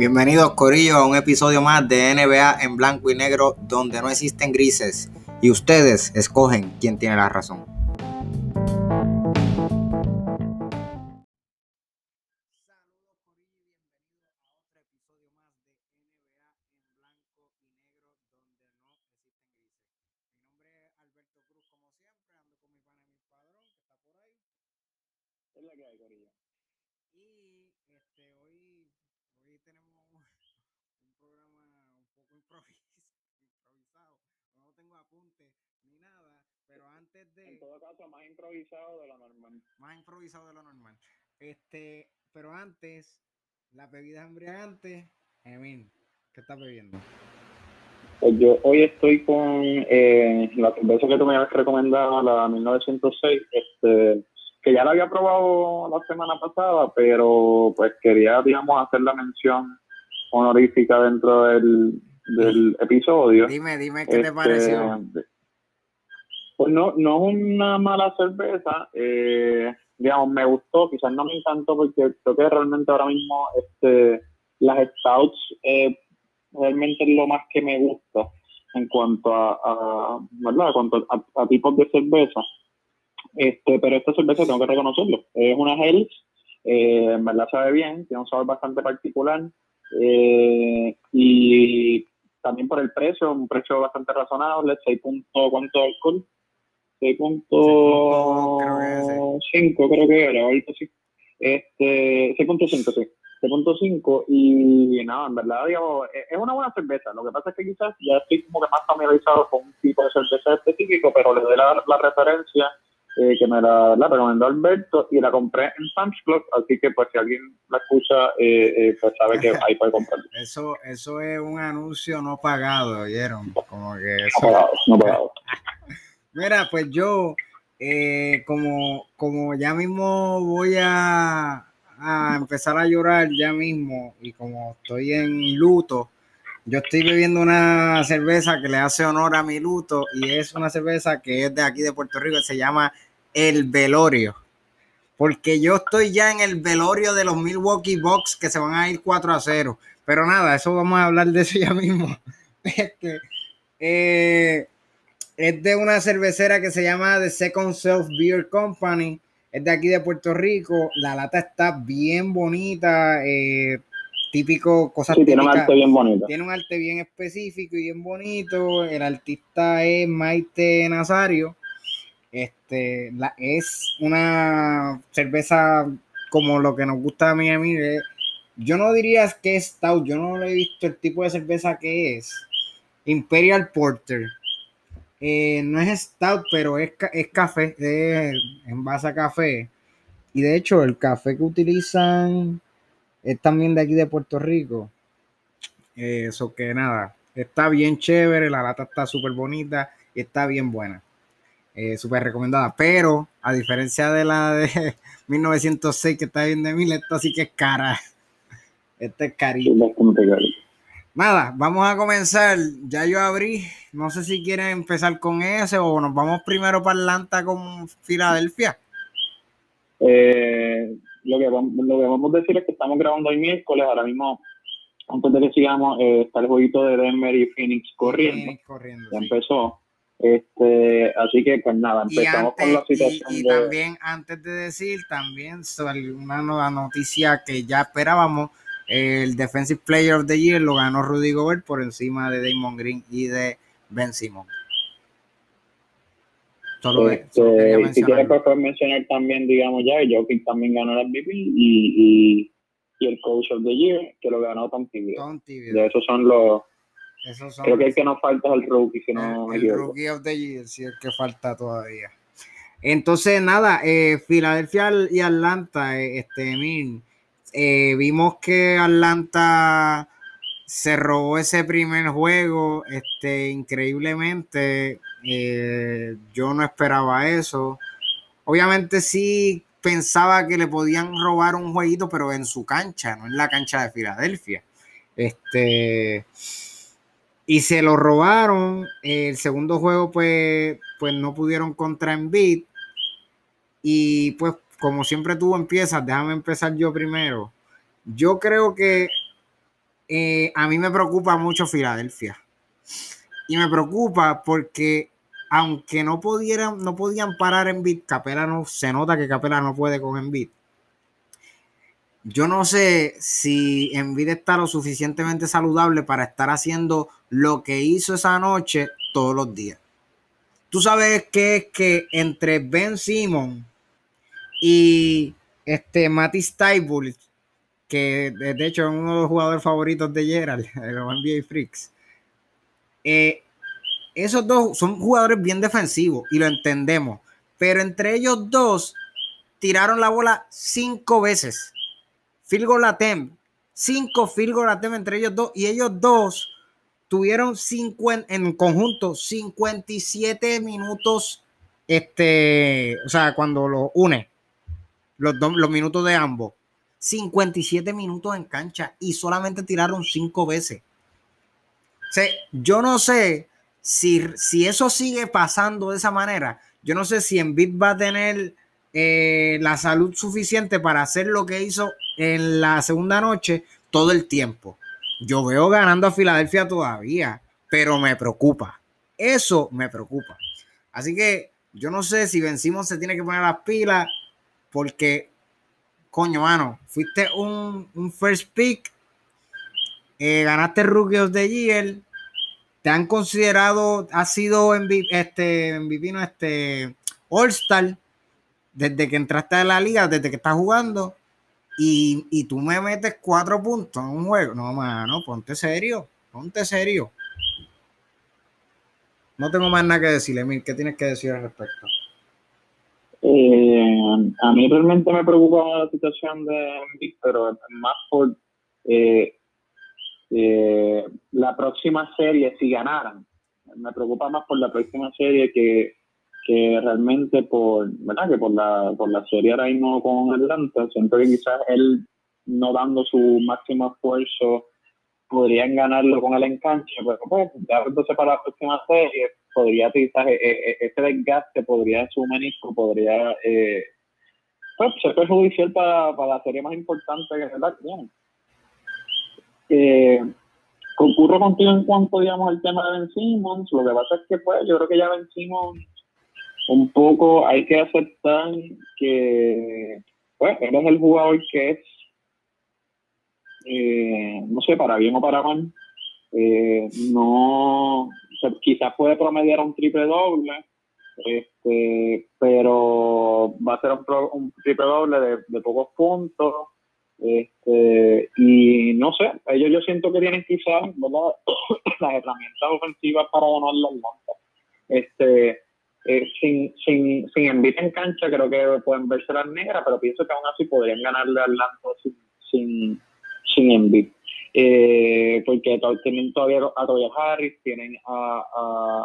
Bienvenidos Corillo a un episodio más de NBA en blanco y negro donde no existen grises y ustedes escogen quién tiene la razón. Más improvisado de lo normal. Más improvisado de lo normal. Este, pero antes, la bebida embriagante, Emil, ¿qué estás bebiendo? Pues yo hoy estoy con eh, la cerveza que tú me habías recomendado, la 1906, este, que ya la había probado la semana pasada, pero pues quería, digamos, hacer la mención honorífica dentro del, del episodio. Dime, dime qué te este, pareció. Pues no, no es una mala cerveza, eh, digamos, me gustó, quizás no me encantó porque creo que realmente ahora mismo este, las stouts eh, realmente es lo más que me gusta en cuanto a, ¿verdad? En cuanto a, tipos de cerveza. Este, pero esta cerveza tengo que reconocerlo, es una Hells, eh, en verdad sabe bien, tiene un sabor bastante particular y también por el precio, un precio bastante razonable, 6 puntos, ¿cuánto alcohol? 6.5 creo que era, ahorita sí. Este, 6.5, sí. 6.5 y nada, en verdad, digamos, es una buena cerveza. Lo que pasa es que quizás ya estoy como que más familiarizado con un tipo de cerveza específico, pero le doy la, referencia eh, que me la, la, recomendó Alberto y la compré en Sam's Club, así que pues si alguien la escucha, eh, eh, pues sabe que ahí puede comprarla. Eso, eso es un anuncio no pagado, ¿oyeron? Como que eso... No pagado, no pagado. Mira, pues yo, eh, como, como ya mismo voy a, empezar a llorar ya mismo y como estoy en luto, yo estoy bebiendo una cerveza que le hace honor a mi luto y es una cerveza que es de aquí de Puerto Rico, se llama El Velorio. Porque yo estoy ya en el velorio de los Milwaukee Bucks que se van a ir 4 a 0. Pero nada, eso vamos a hablar de eso ya mismo. Este, eh, es de una cervecera que se llama The Second Self Beer Company. Es de aquí de Puerto Rico. La lata está bien bonita. Eh, típico, cosas sí, Tiene un arte bien bonito. Tiene un arte bien específico y bien bonito. El artista es Maite Nazario. Este, la, es una cerveza como lo que nos gusta a mí a mí. Yo no diría que es stout, yo no he visto el tipo de cerveza que es. Imperial Porter eh, no es stout, pero es, es café, es en base a café. Y de hecho, el café que utilizan es también de aquí de Puerto Rico. Eso que nada, está bien chévere, la lata está súper bonita y está bien buena. Eh, súper recomendada. Pero a diferencia de la de 1906 que está bien de mil, esta sí que es cara. Esta es carita. Nada, vamos a comenzar. Ya yo abrí. No sé si quieren empezar con ese o nos vamos primero para Atlanta con Filadelfia. Eh, lo, que vamos, lo que vamos a decir es que estamos grabando hoy miércoles. Ahora mismo, antes de que sigamos, eh, está el jueguito de Denver y Phoenix corriendo. ya empezó. Este, así que pues nada, empezamos con la situación. Y, también, antes de decir, también una nueva noticia que ya esperábamos el Defensive Player of the Year lo ganó Rudy Gobert por encima de Damon Green y de Ben Simon. Solo, este, si quieres pues, mencionar también, digamos ya, Jokic también ganó el MVP y, y, el Coach of the Year, que lo ganó Tom Thibodeau. De esos son los... creo que el que nos falta es el Rookie, si no el, Rookie of the Year, sí, el que falta todavía. Entonces, nada, eh, Filadelfia y Atlanta, eh, este, min, eh, vimos que Atlanta se robó ese primer juego, este, increíblemente. Eh, yo no esperaba eso. Obviamente sí pensaba que le podían robar un jueguito, pero en su cancha, no en la cancha de Filadelfia. Este, y se lo robaron. El segundo juego, pues, pues no pudieron contra Embiid. Y pues como siempre tú empiezas, déjame empezar yo primero. Yo creo que eh, a mí me preocupa mucho Filadelfia. Y me preocupa porque aunque no pudieran, no podían parar en beat, Capela no, se nota que Capela no puede con Envid. Yo no sé si Envid está lo suficientemente saludable para estar haciendo lo que hizo esa noche todos los días. Tú sabes que es que entre Ben Simon y este Matty Stiebel, que de hecho es uno de los jugadores favoritos de Gerald, de los NBA Freaks, eh, esos dos son jugadores bien defensivos y lo entendemos, pero entre ellos dos tiraron la bola cinco veces field goal attempt, cinco field goal attempt entre ellos dos, y ellos dos tuvieron 50, en conjunto 57 minutos, este, o sea, cuando lo une, los, los minutos de ambos, 57 minutos en cancha y solamente tiraron cinco veces. O sea, yo no sé si, si eso sigue pasando de esa manera, yo no sé si Embiid va a tener eh, la salud suficiente para hacer lo que hizo en la segunda noche todo el tiempo. Yo veo ganando a Filadelfia todavía, pero me preocupa. Eso me preocupa. Así que yo no sé si vencimos se tiene que poner las pilas porque, coño, mano, fuiste un, first pick, eh, ganaste Rookie of the Year, te han considerado, ha sido en este, MVP, este All-Star desde que entraste a la liga, desde que estás jugando, y, y, tú me metes cuatro puntos en un juego. No, mano, ponte serio, ponte serio. No tengo más nada que decirle, Emil, ¿qué tienes que decir al respecto? Eh, a mí realmente me preocupa la situación de Embiid, pero más por eh, eh, la próxima serie, si ganaran. Me preocupa más por la próxima serie que que realmente por, ¿verdad? Que por la, por la serie ahora mismo con Atlanta, siento que quizás él no dando su máximo esfuerzo podrían ganarlo con el en cancha, pero pues entonces para la próxima serie podría quizás e, e, e, ese desgaste podría su menisco podría eh, pues ser perjudicial para, para la serie más importante que es la tiene. Eh, concurro contigo en cuanto digamos al tema de Ben Simmons, lo que pasa es que pues yo creo que ya Ben Simmons un poco hay que aceptar que, pues, él es el jugador que es, eh, no sé, para bien o para mal. Eh, no, quizás puede promediar un triple doble, este, pero va a ser un, triple doble de, pocos puntos. Este, y no sé, ellos yo siento que tienen quizás las herramientas ofensivas para ganar la Atlanta. Este, eh, sin, sin, sin en cancha, creo que pueden verse las negras, pero pienso que aún así podrían ganarle al Atlanta sin, sin, sin eh, porque tienen todavía a Toya Harris, tienen a,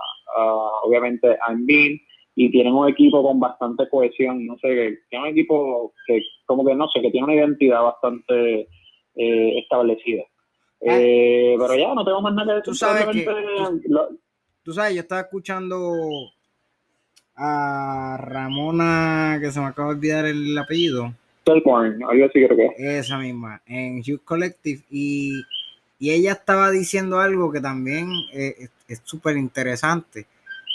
obviamente a Embiid y tienen un equipo con bastante cohesión, no sé, que tiene un equipo que como que no sé, que tiene una identidad bastante eh, establecida. Ah. pero ya, no tengo más nada que decir. Tú sabes, tú sabes, yo estaba escuchando a Ramona, que se me acaba de olvidar el apellido. algo así creo que. Esa misma, en Hugh Collective. Y, ella estaba diciendo algo que también eh, es súper interesante.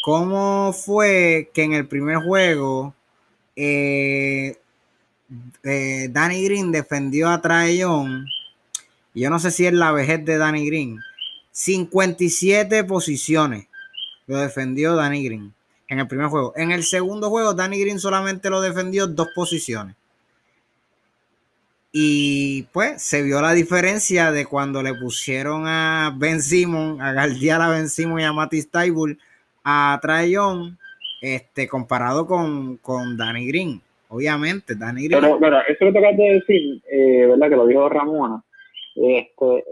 ¿Cómo fue que en el primer juego eh, eh, Danny Green defendió a Trayon? Yo no sé si es la vejez de Danny Green. 57 posiciones lo defendió Danny Green en el primer juego. En el segundo juego, Danny Green solamente lo defendió dos posiciones. Y pues se vio la diferencia de cuando le pusieron a Ben Simon, a Galdiar a Ben Simon y a Matty Taibul a Trayon, este, comparado con, con Danny Green. Obviamente, Danny Green. Pero, pero eso que te acabas de decir, eh, ¿verdad? Que lo dijo Ramona. Este,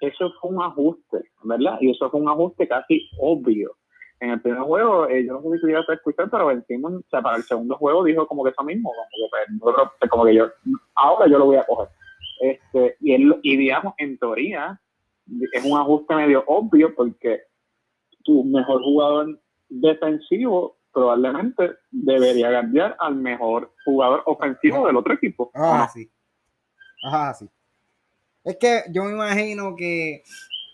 eso fue un ajuste, ¿verdad? Y eso fue un ajuste casi obvio en el primer juego, eh, yo no sé si tuviera que escuchar, pero Ben o sea, para el segundo juego dijo como que eso mismo, como que, pues, como que yo, ahora yo lo voy a coger. Este, y, él, y digamos, en teoría, es un ajuste medio obvio porque tu mejor jugador defensivo probablemente debería cambiar al mejor jugador ofensivo del otro equipo. Ah, sí. Ajá, sí. Es que yo me imagino que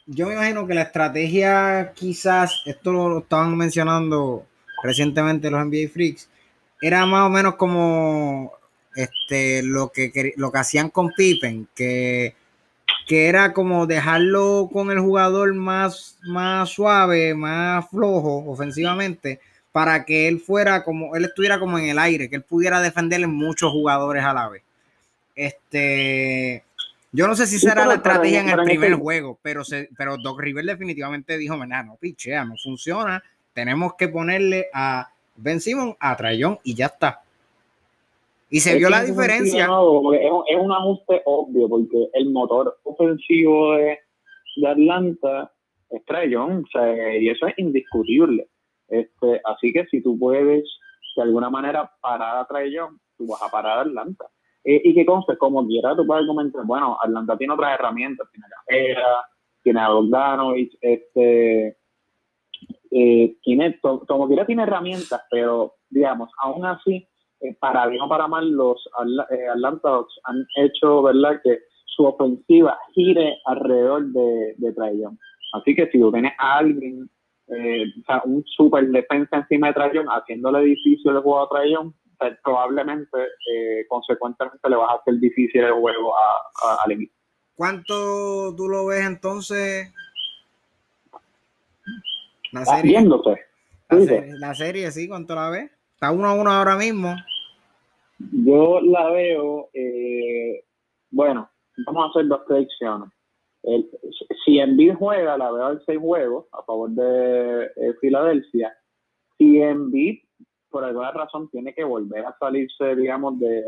yo me imagino que la estrategia quizás, esto lo estaban mencionando recientemente los NBA Freaks, era más o menos como este, lo, que, lo que hacían con Pippen, que, que era como dejarlo con el jugador más, más suave, más flojo ofensivamente, para que él fuera como, él estuviera como en el aire, que él pudiera defenderle muchos jugadores a la vez. Este, yo no sé si será la estrategia en el primer juego, pero, se, pero Doc River definitivamente dijo, no, pichea, no funciona, tenemos que ponerle a Ben Simon, a Trayón y ya está. Y se vio la diferencia. es, un ajuste obvio, porque el motor ofensivo de, Atlanta es Trayón, y eso es indiscutible. Este, así que si tú puedes de alguna manera parar a Trayón, tú vas a parar a Atlanta. Eh, y que conste, como quiera, tú puedes comentar, bueno, Atlanta tiene otras herramientas, tiene carrera, tiene a Bogdanovich, este, eh, tiene, como quiera tiene herramientas, pero digamos, aún así, eh, para bien o para mal, los Atlanta han hecho, ¿verdad?, que su ofensiva gire alrededor de, de. Así que si tú tienes a alguien, o sea, un super defensa encima de Trayon, haciéndole difícil el juego a Trayon, probablemente, eh, consecuentemente, le vas a hacer difícil el juego a, al equipo. ¿Cuánto tú lo ves entonces? La serie. La, serie, sí, ¿cuánto la ves? Está uno a uno ahora mismo. Yo la veo, eh, bueno, vamos a hacer dos predicciones. El, si Envid juega, la veo en seis juegos a favor de eh, Filadelfia. Si Envid por alguna razón tiene que volver a salirse, digamos, de,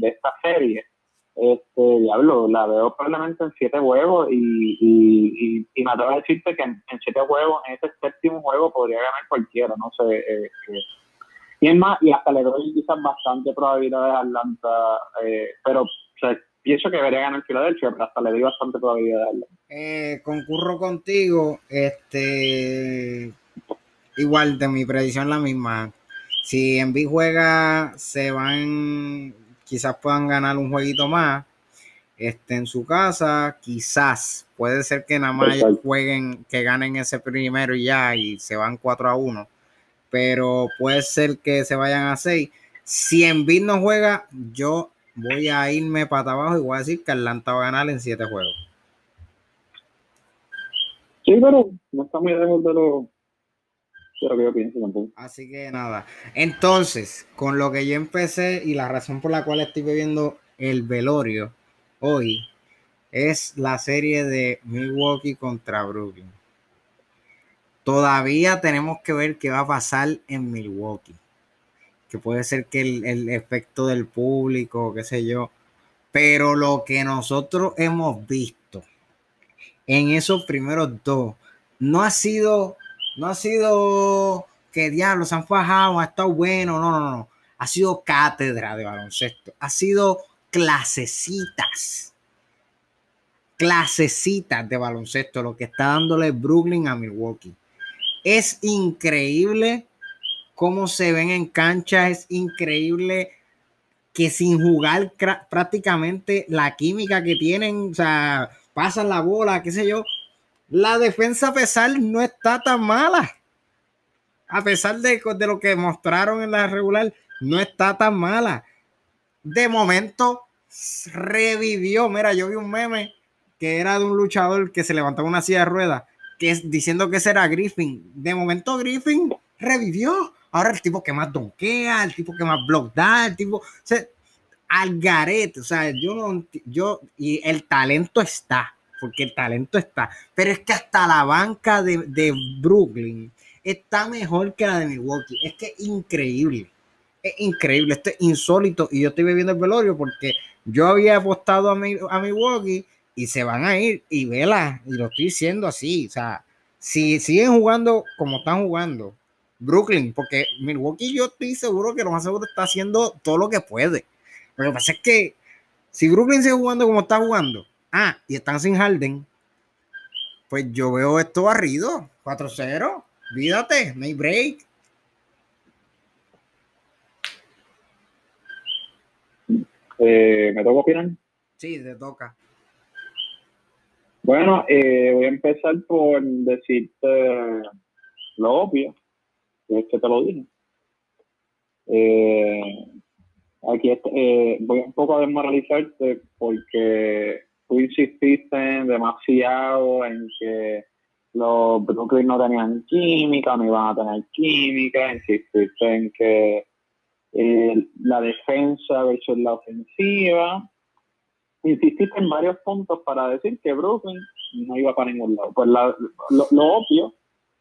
esta serie, este, diablo, la veo probablemente en siete juegos y, y, y, me atrevo a decirte que en, siete juegos, en este séptimo juego podría ganar cualquiera, no sé. Eh, eh. Y es más, y hasta le doy quizás bastante probabilidad a Atlanta, eh, pero pienso que debería ganar Filadelfia, pero hasta le doy bastante probabilidad a Atlanta. concurro contigo, este igual de mi predicción la misma. Si Envy juega, se van, quizás puedan ganar un jueguito más. Este, en su casa, quizás puede ser que nada más jueguen, que ganen ese primero y ya, y se van 4 a 1. Pero puede ser que se vayan a 6. Si Envy no juega, yo voy a irme para abajo y voy a decir que Atlanta va a ganar en 7 juegos. Sí, pero no está muy lejos de lo, Así que nada. Entonces, con lo que yo empecé y la razón por la cual estoy bebiendo el velorio hoy es la serie de Milwaukee contra Brooklyn. Todavía tenemos que ver qué va a pasar en Milwaukee. Que puede ser que el, el efecto del público, qué sé yo. Pero lo que nosotros hemos visto en esos primeros dos no ha sido no ha sido que diablos han fajado, ha estado bueno, no, no, no. Ha sido cátedra de baloncesto, ha sido clasecitas, clasecitas de baloncesto, lo que está dándole Brooklyn a Milwaukee. Es increíble cómo se ven en cancha, es increíble que sin jugar prácticamente la química que tienen, o sea, pasan la bola, qué sé yo, la defensa a pesar no está tan mala. A pesar de, de lo que mostraron en la regular, no está tan mala. De momento revivió. Mira, yo vi un meme que era de un luchador que se levantaba una silla de ruedas, que diciendo que ese era Griffin. De momento Griffin revivió. Ahora el tipo que más donkea, el tipo que más block da, el tipo, o sea, al garete, o sea, yo no, yo, y el talento está porque el talento está. Pero es que hasta la banca de, Brooklyn está mejor que la de Milwaukee. Es que es increíble. Es increíble, esto es insólito. Y yo estoy bebiendo el velorio porque yo había apostado a, mi, a Milwaukee y se van a ir y vela. Y lo estoy diciendo así. O sea, si siguen jugando como están jugando, Brooklyn, porque Milwaukee yo estoy seguro que lo más seguro está haciendo todo lo que puede. Lo que pasa es que si Brooklyn sigue jugando como está jugando, Ah, y están sin Harden. Pues yo veo esto barrido. 4-0. Vídate, no hay break. Eh, ¿Me toca opinar? Sí, te toca. Bueno, eh, voy a empezar por decirte lo obvio, es que te lo dije. Eh, aquí eh, voy un poco a desmoralizarte porque tú insististe demasiado en que los Brooklyn no tenían química, no iban a tener química, insististe en que eh, la defensa versus la ofensiva, insististe en varios puntos para decir que Brooklyn no iba para ningún lado. Pues lo, obvio,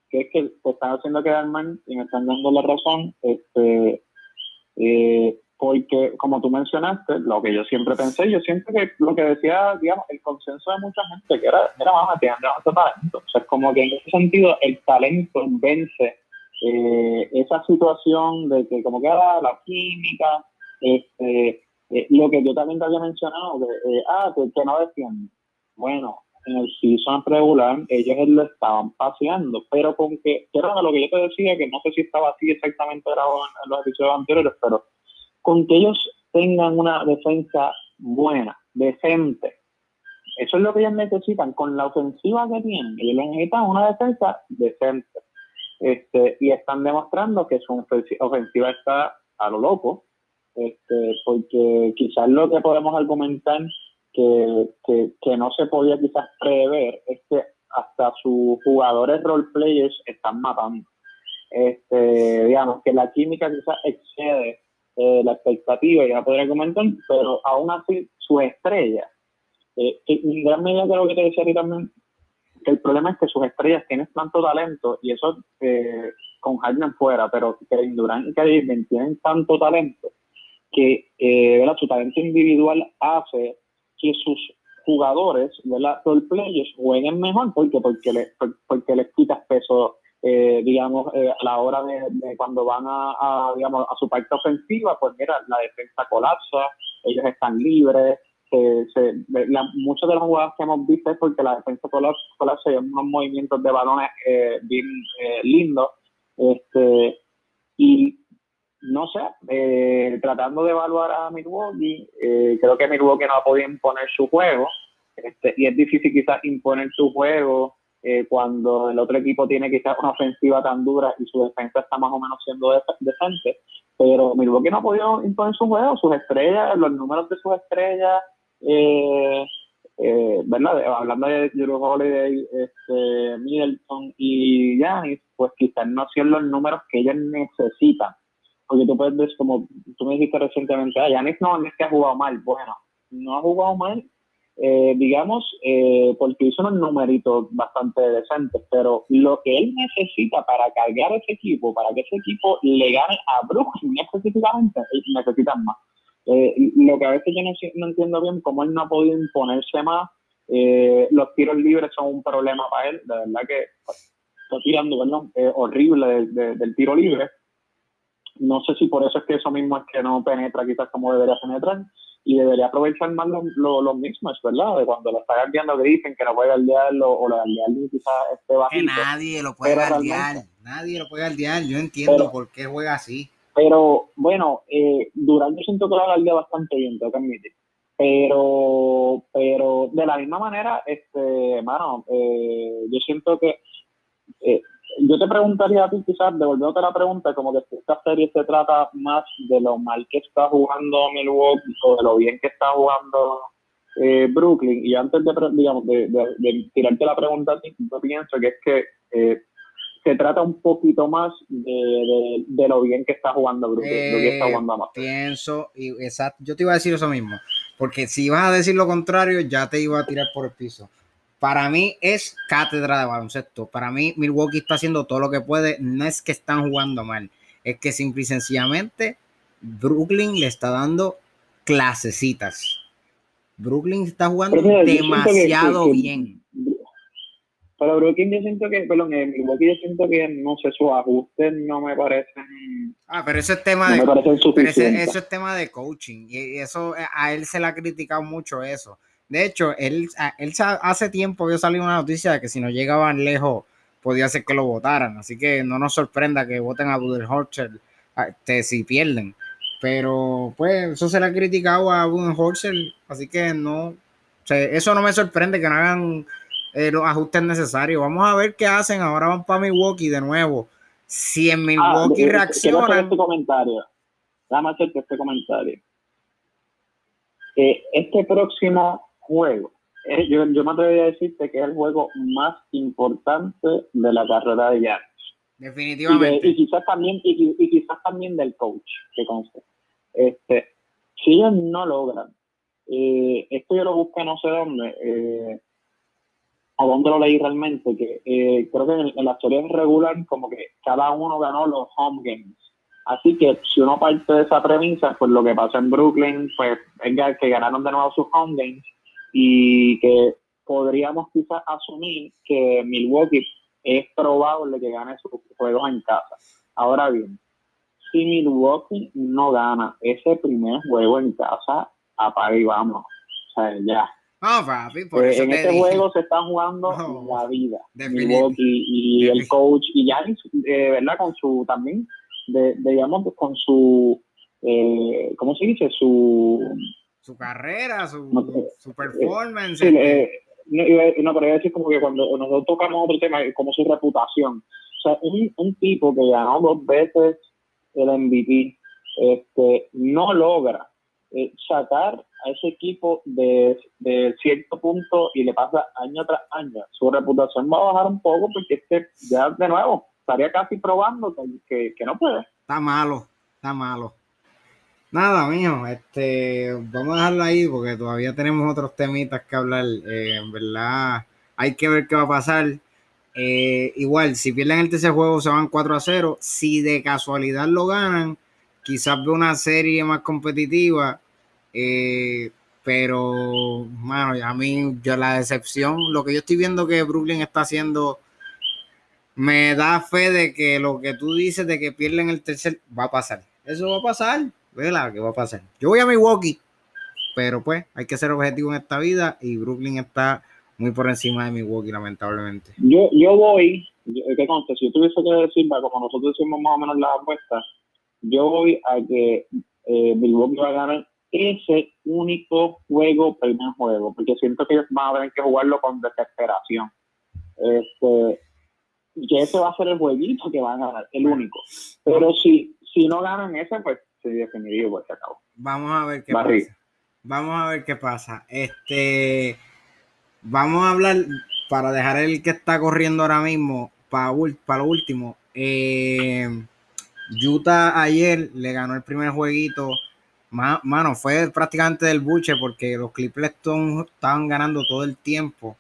que es que te están haciendo quedar mal y me están dando la razón, este, eh, porque como tú mencionaste, lo que yo siempre pensé, yo siempre que lo que decía, digamos, el consenso de mucha gente, que era, era más tiene talento. O sea, es como que en ese sentido el talento vence eh, esa situación de que como que era la química, este, eh, lo que yo también te había mencionado, que, eh, ah, que, no defienden. Bueno, en el season regular ellos lo estaban paseando, pero con que, que era lo que yo te decía, que no sé si estaba así exactamente grabado en los episodios anteriores, pero con que ellos tengan una defensa buena, decente. Eso es lo que ellos necesitan. Con la ofensiva que tienen, ellos necesitan una defensa decente. Este, y están demostrando que su ofensiva está a lo loco, este, porque quizás lo que podemos argumentar que, que, no se podía quizás prever es que hasta sus jugadores role players están matando. Este, digamos que la química quizás excede eh, la expectativa, ya podría comentar, pero aún así su estrella, eh, en gran medida creo que te decía también, que el problema es que sus estrellas tienen tanto talento y eso eh, con Harden fuera, pero Kevin Durant y Kevin tienen tanto talento que eh, su talento individual hace que sus jugadores, ¿verdad? Role players jueguen mejor. Porque porque le, porque les quitas peso eh, digamos, eh, a la hora de, cuando van a, digamos, a su parte ofensiva, pues mira, la defensa colapsa, ellos están libres, se, muchas de las jugadas que hemos visto es porque la defensa colapsa, y unos movimientos de balones eh, bien lindos, este, y no sé, tratando de evaluar a Milwaukee, creo que Milwaukee no ha podido imponer su juego, este, y es difícil quizás imponer su juego eh, cuando el otro equipo tiene quizás una ofensiva tan dura y su defensa está más o menos siendo decente. Pero Milwaukee no ha podido imponer su juego, sus estrellas, los números de sus estrellas, eh, eh, ¿verdad? Hablando de Drew Holiday, este, Middleton y Giannis, pues quizás no hacían los números que ellos necesitan. Porque tú puedes ver, como tú me dijiste recientemente, ah, Giannis no es que ha jugado mal. Bueno, no ha jugado mal eh, digamos, eh, porque hizo unos numeritos bastante decentes, pero lo que él necesita para cargar ese equipo, para que ese equipo le gane a Brooklyn específicamente, necesitan más. Eh, lo que a veces yo no, entiendo bien, cómo él no ha podido imponerse más, los tiros libres son un problema para él, de verdad que está tirando, ¿verdad? horrible del tiro libre. No sé si por eso es que eso mismo es que no penetra quizás como debería penetrar y debería aprovechar más los mismos, ¿verdad? De cuando lo está guardiando Griffin, que no puede guardiarlo, o lo guardiarlo quizás este bajito. Que nadie lo puede guardiar, nadie lo puede guardiar, yo entiendo por qué juega así. Pero, bueno, eh, Durán yo siento que lo guardia bastante bien, tengo que admitir. Pero, pero de la misma manera, este, hermano, eh, yo siento que eh, yo te preguntaría a ti, quizás, devolviéndote la pregunta, como que esta serie se trata más de lo mal que está jugando Milwaukee o de lo bien que está jugando eh, Brooklyn. Y antes de, digamos, de, tirarte la pregunta a ti, yo pienso que es que eh, se trata un poquito más de, lo bien que está jugando Brooklyn, lo que está jugando más. Pienso, y exacto, yo te iba a decir eso mismo, porque si ibas a decir lo contrario, ya te iba a tirar por el piso para mí es cátedra de baloncesto. Para mí, Milwaukee está haciendo todo lo que puede. No es que están jugando mal, es que simple y sencillamente Brooklyn le está dando clasecitas. Brooklyn está jugando demasiado bien. Pero Brooklyn yo siento que, perdón, en Milwaukee yo siento que no sé, sus ajustes no me parecen. Ah, pero eso es tema de. eso es tema de coaching. Y eso a él se le ha criticado mucho eso. De hecho, él, él hace tiempo que salió una noticia de que si no llegaban lejos podía ser que lo votaran. Así que no nos sorprenda que voten a Budenholzer este, si pierden. Pero pues eso se le ha criticado a Budenholzer, así que no, eso no me sorprende que no hagan eh, los ajustes necesarios. Vamos a ver qué hacen. Ahora van para Milwaukee de nuevo. Si en ah, Milwaukee reaccionan. Este comentario. Déjame hacerte este comentario. Eh, este próximo juego, eh, yo, me atrevería a decirte que es el juego más importante de la carrera de Giannis. Definitivamente. Y, quizás también, y, quizás también del coach, que conste. Este, si ellos no logran, eh, esto yo lo busqué no sé dónde, eh, a dónde lo leí realmente, que eh, creo que en, la serie regular como que cada uno ganó los home games. Así que si uno parte de esa premisa, pues lo que pasó en Brooklyn, pues venga que ganaron de nuevo sus home games y que podríamos quizás asumir que Milwaukee es probable que gane sus juegos en casa. Ahora bien, si Milwaukee no gana ese primer juego en casa, apaga y vamos. O sea, ya. pues en este juego se está jugando la vida. Milwaukee y el coach, y ya, eh, ¿verdad? Con su también, de, digamos, con su, eh, ¿cómo se dice? Su, su carrera, su, su performance. Eh, no, pero iba a decir como que cuando nosotros tocamos otro tema, como su reputación. O sea, un, un tipo que ganó dos veces el MVP, este, no logra eh, sacar a ese equipo de, de, cierto punto y le pasa año tras año. Su reputación va a bajar un poco porque es que ya de nuevo estaría casi probando que, que, no puede. Está malo, está malo. Nada, mijo, este, vamos a dejarlo ahí porque todavía tenemos otros temitas que hablar. Eh, en verdad, hay que ver qué va a pasar. Eh, igual, si pierden el tercer juego, se van 4 a 0. Si de casualidad lo ganan, quizás ve una serie más competitiva. Eh, pero, mano, a mí, yo la decepción, lo que yo estoy viendo que Brooklyn está haciendo, me da fe de que lo que tú dices de que pierden el tercer, va a pasar. Eso va a pasar, ¿verdad? ¿Qué va a pasar? Yo voy a Milwaukee, pero pues hay que ser objetivo en esta vida y Brooklyn está muy por encima de Milwaukee, lamentablemente. Yo, yo voy, ¿qué conste? Si yo tuviese que decir, como nosotros decimos más o menos la apuesta, yo voy a que eh, Milwaukee va a ganar ese único juego, primer juego, porque siento que ellos van a tener que jugarlo con desesperación. Este, que ese va a ser el jueguito que van a ganar, el único. Pero si, si no ganan ese, pues pues se acabó. Vamos a ver qué pasa. Vamos a ver qué pasa. Este, vamos a hablar para dejar el que está corriendo ahora mismo para, para lo último. Eh, Utah ayer le ganó el primer jueguito. Mano, fue prácticamente del buche porque los Clippers estaban ganando todo el tiempo.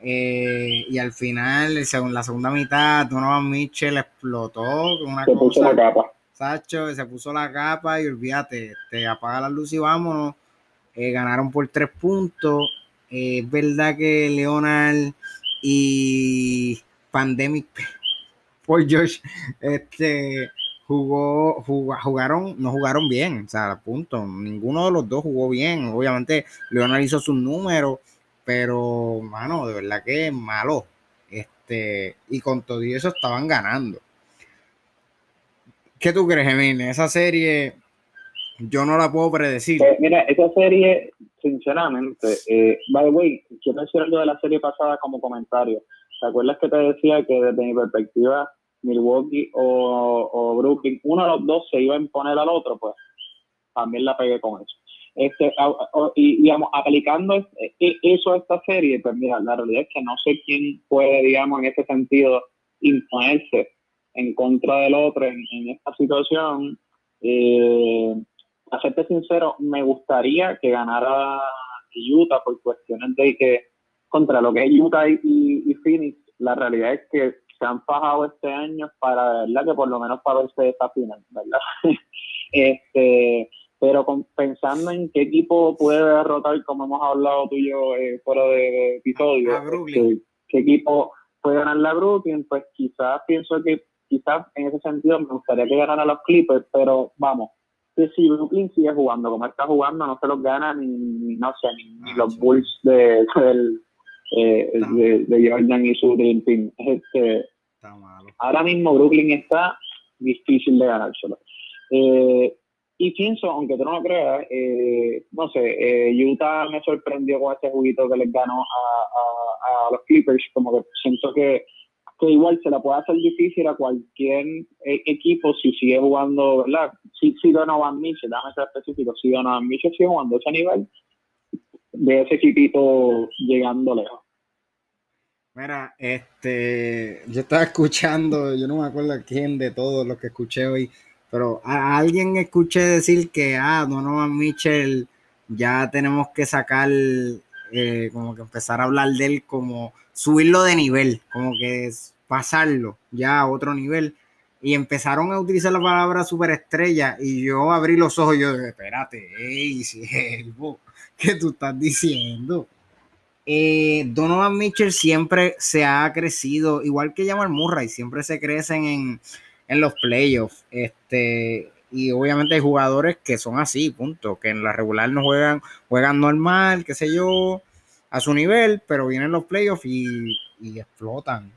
Eh, y al final, la segunda mitad, Donovan Mitchell explotó una se Puso la capa. Sacho, se puso la capa y olvídate, te apaga la luz y vámonos. Eh, ganaron por tres puntos. Eh, es verdad que Leonard y Pandemic por Josh, este, jugó, jugaron, no jugaron bien, o sea, punto. Ninguno de los dos jugó bien. Obviamente, Leonard hizo sus números, pero, mano, de verdad que malo. Este, y con todo eso estaban ganando. ¿Qué tú crees, Emile? Esa serie yo no la puedo predecir. Eh, mira, esa serie, sinceramente, eh, by the way, quiero decir algo de la serie pasada como comentario. ¿Te acuerdas que te decía que desde mi perspectiva, Milwaukee o, Brooklyn, uno de los dos se iba a imponer al otro? Pues también la pegué con eso. Este, y digamos, aplicando e, eso a esta serie, pues mira, la realidad es que no sé quién puede, digamos, en ese sentido, imponerse en contra del otro en, esta situación. Eh, a serte sincero, me gustaría que ganara Utah por cuestiones de que contra lo que es Utah y, Phoenix, la realidad es que se han fajado este año para, ¿verdad? Que por lo menos para verse esta final, ¿verdad? este, pero pensando en qué equipo puede derrotar, como hemos hablado tú y yo eh, fuera de, episodio, este, qué equipo puede ganar la Brooklyn, pues quizás pienso que quizás en ese sentido me gustaría que ganara los Clippers, pero vamos, que si Brooklyn sigue jugando como está jugando, no se los gana ni, no sé, ni, los Bulls de, del, eh, de, Jordan y su Dream Team. Este, ahora mismo Brooklyn está difícil de ganárselo. Eh, y pienso, aunque tú no lo creas, eh, no sé, Utah me sorprendió con ese juguito que les ganó a, a, los Clippers, como que siento que, igual se la puede hacer difícil a cualquier eh, equipo si sigue jugando, ¿verdad? Si, si Donovan Mitchell, déjame ser específico, si Donovan Mitchell sigue jugando ese nivel, de ese equipito llegando lejos. Mira, este, yo estaba escuchando, yo no me acuerdo quién de todos los que escuché hoy, pero a alguien escuché decir que, ah, Donovan Mitchell, ya tenemos que sacar, eh, como que empezar a hablar de él como subirlo de nivel, como que es pasarlo ya a otro nivel. Y empezaron a utilizar la palabra superestrella y yo abrí los ojos y yo dije, espérate, ey, ¿qué tú estás diciendo? Eh, Donovan Mitchell siempre se ha crecido, igual que Jamal Murray, siempre se crecen en, en los playoffs. Este, y obviamente hay jugadores que son así, punto, que en la regular no juegan, juegan normal, qué sé yo, a su nivel, pero vienen los playoffs y, y explotan.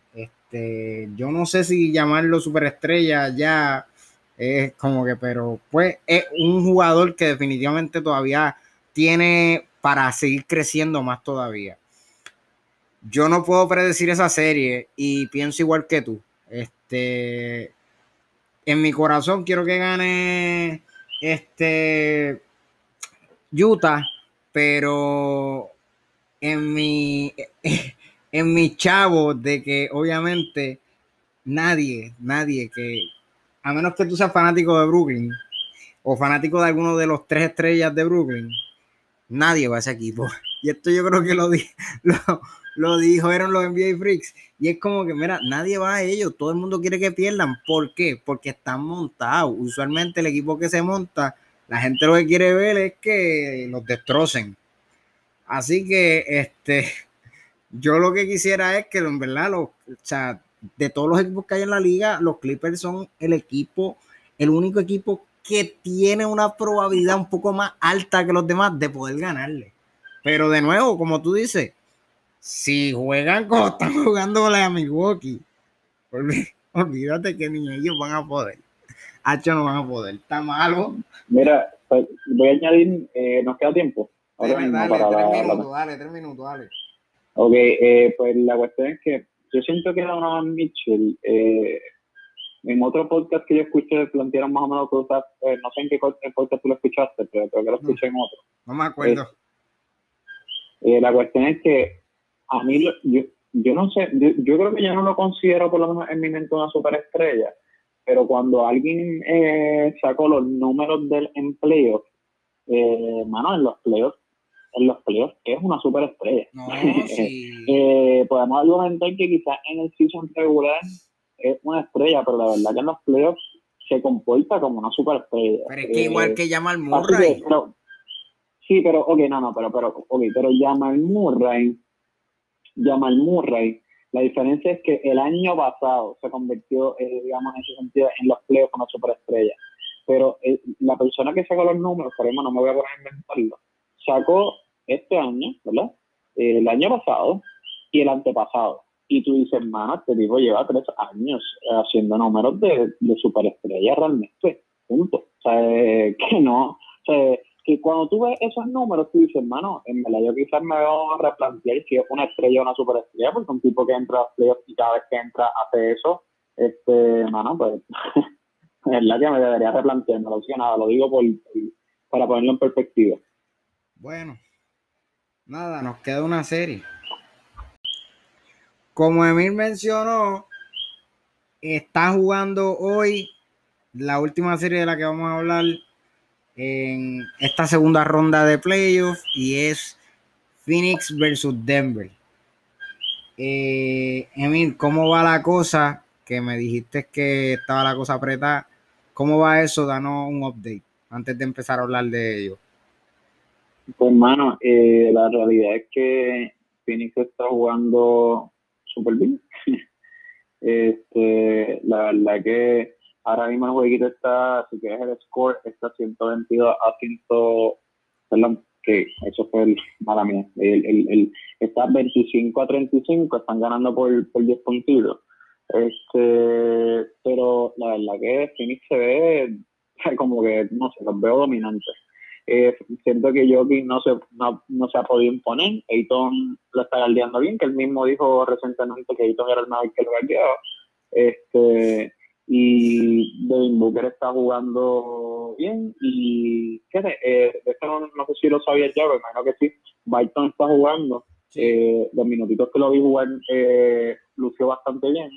Este, yo no sé si llamarlo superestrella ya es como que, pero pues es un jugador que definitivamente todavía tiene para seguir creciendo más todavía. Yo no puedo predecir esa serie y pienso igual que tú. Este, en mi corazón quiero que gane este Utah, pero en mi en mi chavo de que obviamente nadie, nadie que a menos que tú seas fanático de Brooklyn o fanático de alguno de los tres estrellas de Brooklyn, nadie va a ese equipo. Y esto yo creo que lo, di, lo, lo dijeron los NBA Freaks. Y es como que, mira, nadie va a ellos, todo el mundo quiere que pierdan. ¿Por qué? Porque están montados. Usualmente el equipo que se monta, la gente lo que quiere ver es que los destrocen. Así que, este, yo lo que quisiera es que, en verdad, los, o sea, de todos los equipos que hay en la liga, los Clippers son el equipo, el único equipo que tiene una probabilidad un poco más alta que los demás de poder ganarle. Pero de nuevo, como tú dices, si juegan como están jugando a Milwaukee, olvídate que ni ellos van a poder. Hacho no van a poder, está malo. Mira, pues, voy a añadir, eh, nos queda tiempo. dale, tres minutos, dale, tres minutos, dale. Ok, eh, pues la cuestión es que yo siento que Donovan Mitchell, eh, en otro podcast que yo escuché, plantearon más o menos cosas, eh, no sé en qué podcast tú lo escuchaste, pero creo que lo escuché en otro. No me acuerdo. Eh, la cuestión es que a mí, yo, yo no sé, yo, creo que yo no lo considero por lo menos en mi mente una superestrella, pero cuando alguien eh, sacó los números del empleo, eh, mano, en los playoffs, en los playoffs es una superestrella. No, sí. eh, podemos argumentar que quizás en el season regular es una estrella, pero la verdad que en los playoffs se comporta como una superestrella. Pero es que igual que Jamal Murray. sí, pero, ok, no, no, pero, pero, ok, pero Jamal Murray Jamal Murray. La diferencia es que el año pasado se convirtió, eh, digamos, en ese sentido, en los playoffs como superestrella. Pero eh, la persona que sacó los números, por ejemplo, no me voy a poner a inventarlo, sacó este año, ¿verdad? el año pasado y el antepasado. Y tú dices, hermano, este tipo lleva tres años haciendo números de, de superestrella realmente. Punto. O sea, que no. O sea, que cuando tú ves esos números, tú dices, hermano, en verdad yo quizás me voy a replantear si es una estrella o una superestrella, porque un tipo que entra a playoffs y cada vez que entra hace eso, este, hermano, pues, es verdad que me debería replantear, no lo digo nada, lo digo por, para ponerlo en perspectiva. Bueno, nada, nos queda una serie. Como Emil mencionó, está jugando hoy la última serie de la que vamos a hablar en esta segunda ronda de playoffs y es Phoenix versus Denver. Eh, Emil, ¿cómo va la cosa? Que me dijiste que estaba la cosa apretada. ¿Cómo va eso? Danos un update antes de empezar a hablar de ello. Pues, hermano, eh, la realidad es que Phoenix está jugando súper bien. este, la verdad que Ahora mismo el jueguito está, si quieres el score, está 122 a 100, perdón, que eso fue el, mala mía, el, el, el, está 25 a 35, están ganando por, por 10 puntitos. Este, pero la verdad que Phoenix se ve como que, no sé, los veo dominantes. Eh, siento que Jokic no se, no, se ha podido imponer. Ayton lo está galdeando bien, que él mismo dijo recientemente que Ayton era el mejor que lo galdeaba. Este, y Devin Booker está jugando bien. Y ¿qué sé? Eh, esto no, no, sé si lo sabía ya, pero imagino que sí. Byton está jugando. Eh, los minutitos que lo vi jugar eh, lució bastante bien.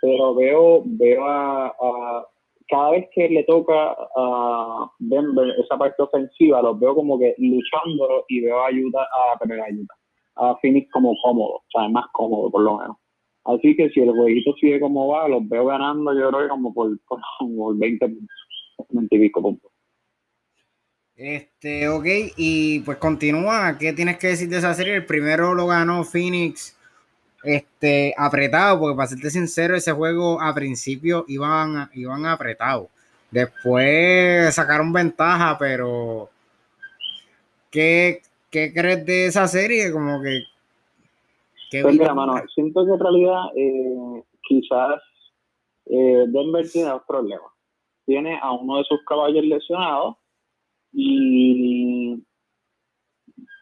Pero veo, veo a cada vez que le toca a Denver esa parte ofensiva, los veo como que luchando y veo ayuda a tener ayuda. A Phoenix como cómodo, o sea, más cómodo por lo menos. Así que si el jueguito sigue como va, los veo ganando, yo creo que como por, por, 20 puntos, y pico puntos. Este, ok, y pues continúa. ¿Qué tienes que decir de esa serie? El primero lo ganó Phoenix este, apretado, porque para serte sincero, ese juego a principio iban, iban apretados. Después sacaron ventaja, pero ¿qué, qué crees de esa serie? Como que... pues mira, mano, siento que en realidad eh, quizás eh, Denver tiene dos problemas. Tiene a uno de sus caballos lesionados y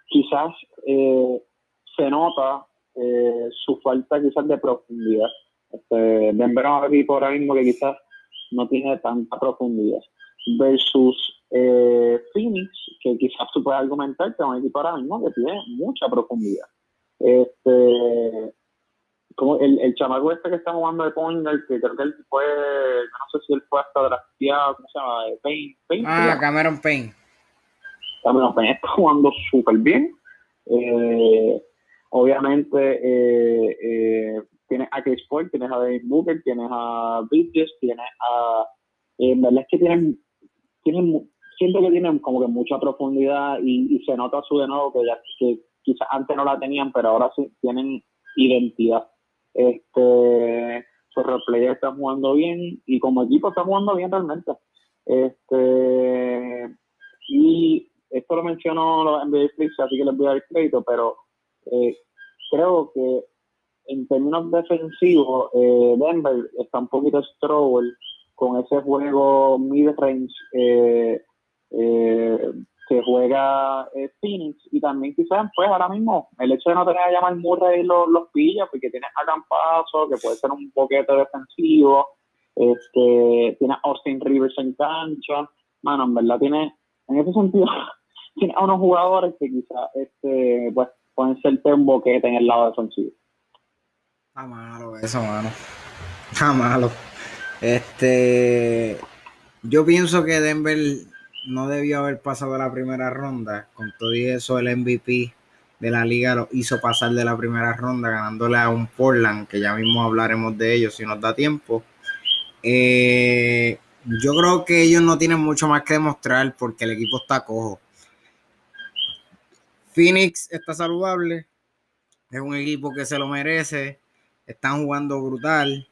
quizás eh, se nota eh, su falta quizás de profundidad. Este, Denver es un equipo ahora mismo que quizás no tiene tanta profundidad. Versus eh, Phoenix, que quizás tú puedes argumentar que es un equipo ahora mismo que tiene mucha profundidad. Este, como el, el chamaco este que está jugando de Pointer, que creo que él fue, no sé si él fue hasta drafteado, ¿cómo se llama? Payne, Payne ah, Cameron Payne. Cameron Payne está jugando súper bien. Eh, Obviamente, eh, eh, tienes a Chris Paul, tienes a David Booker, tienes a Bridges, tienes a. Eh, en verdad es que tienen, tienen. Siento que tienen como que mucha profundidad y, se nota su de nuevo que, ya, que quizás antes no la tenían, pero ahora sí tienen identidad. Este. Sus players están jugando bien y como equipo están jugando bien realmente. Este. Y esto lo mencionó los NBA Flix, así que les voy a dar crédito, pero eh, creo que en términos defensivos, eh, Denver está un poquito struggle con ese juego mid-range eh, que juega Phoenix. Y también quizás pues ahora mismo el hecho de no tener a Jamal Murray los, los pilla porque tienes a Campazo que puede ser un boquete defensivo este tiene Austin Rivers en cancha. Mano en verdad tiene en ese sentido tiene a unos jugadores que quizás este pues pueden ser un boquete en el lado defensivo. Está malo eso, mano. Está malo. Este, yo pienso que Denver no debió haber pasado la primera ronda. Con todo eso, el MVP de la liga lo hizo pasar de la primera ronda, ganándole a un Portland, que ya mismo hablaremos de ellos si nos da tiempo. Eh, yo creo que ellos no tienen mucho más que demostrar porque el equipo está cojo. Phoenix está saludable, es un equipo que se lo merece, están jugando brutal.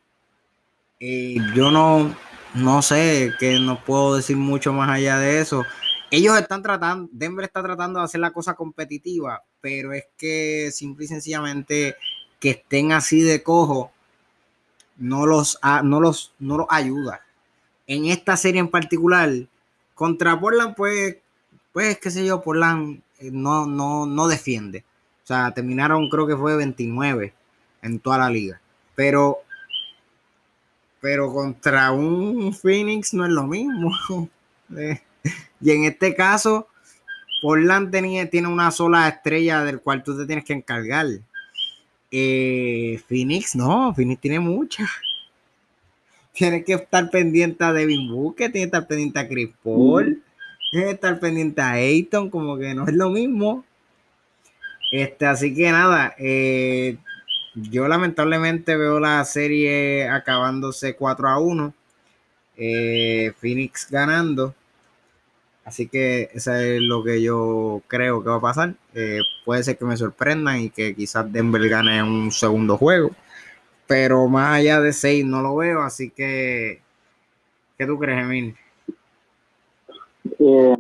y yo no, no sé, que no puedo decir mucho más allá de eso. Ellos están tratando, Denver está tratando de hacer la cosa competitiva, pero es que simple y sencillamente que estén así de cojo no los, no los, no los ayuda. En esta serie en particular, contra Portland, pues, pues, qué sé yo, Portland no, no, no defiende. O sea, terminaron, creo que fue 29 en toda la liga. Pero, pero contra un Phoenix no es lo mismo. y en este caso, Portland tenía, tiene una sola estrella del cual tú te tienes que encargar. Eh, Phoenix no, Phoenix tiene muchas. Tiene que estar pendiente a Devin Booker, tiene que estar pendiente a Chris Paul estar pendiente a Ayton, como que no es lo mismo. Este, así que nada, eh, yo lamentablemente veo la serie acabándose 4 a 1. Eh, Phoenix ganando. Así que eso es lo que yo creo que va a pasar. Eh, puede ser que me sorprendan y que quizás Denver gane un segundo juego. Pero más allá de 6 no lo veo. Así que, ¿qué tú crees, Emil? Eh,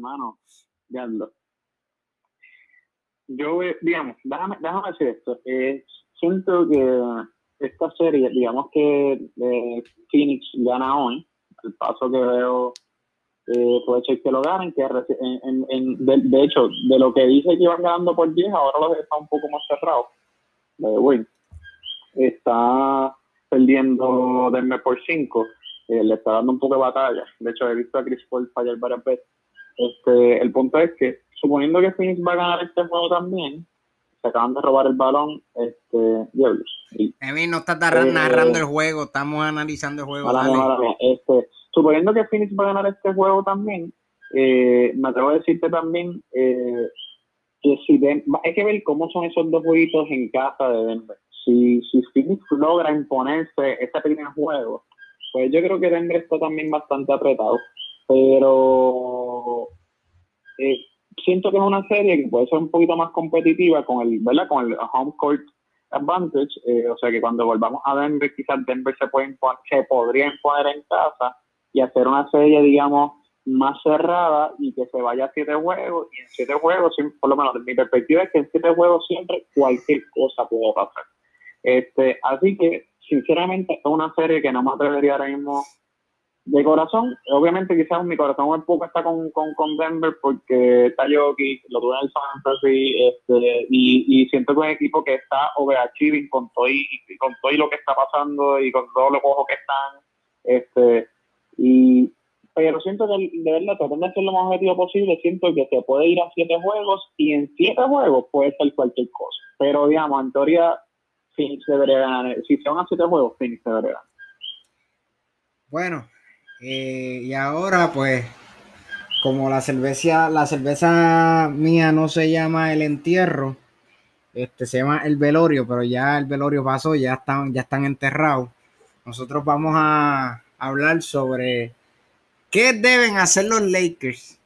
Yo, digamos, déjame, déjame decir esto. Eh, siento que esta serie, digamos que eh, Phoenix gana hoy, el paso que veo eh, puede ser que lo ganen, que de, hecho, de lo que dice que iban ganando por 10, ahora lo está un poco más cerrado. Está perdiendo Denver por 5, eh, le está dando un poco de batalla. De hecho, he visto a Chris Paul fallar varias veces. Este, el punto es que, suponiendo que Phoenix va a ganar este juego también, se acaban de robar el balón, este, diablos. no estás narrando el juego, estamos analizando el juego. Este, suponiendo que Phoenix va a ganar este juego también, eh, me atrevo a decirte también eh, que si hay que ver cómo son esos dos jueguitos en casa de Denver. Si, si Phoenix logra imponerse este primer juego, pues yo creo que Denver está también bastante apretado. Pero eh, siento que es una serie que puede ser un poquito más competitiva con el, ¿verdad? Con el home court advantage. o sea que cuando volvamos a Denver, quizás Denver se, puede se podría imponer en casa y hacer una serie, digamos, más cerrada y que se vaya a siete juegos. Y en siete juegos, por lo menos mi perspectiva, es que en siete juegos siempre cualquier cosa puede pasar. Este, así que, sinceramente, es una serie que no me atrevería ahora mismo de corazón. Obviamente, quizás mi corazón un poco está con, con, con Denver porque está Yoki, lo tuve en el fantasy, este, y, y siento que es un equipo que está overachieving con todo y, con todo y lo que está pasando y con todos los ojos que están. Este, y, pero siento que de verdad, tratando de ser lo más objetivo posible, siento que se puede ir a siete juegos y en siete juegos puede ser cualquier cosa. Pero digamos, en teoría, Phoenix debería ganar. Si se van a siete juegos, Phoenix debería ganar. Bueno, eh, y ahora pues, como la cerveza, la cerveza mía no se llama el entierro, este se llama el velorio, pero ya el velorio pasó, ya están, ya están enterrados. Nosotros vamos a hablar sobre qué deben hacer los Lakers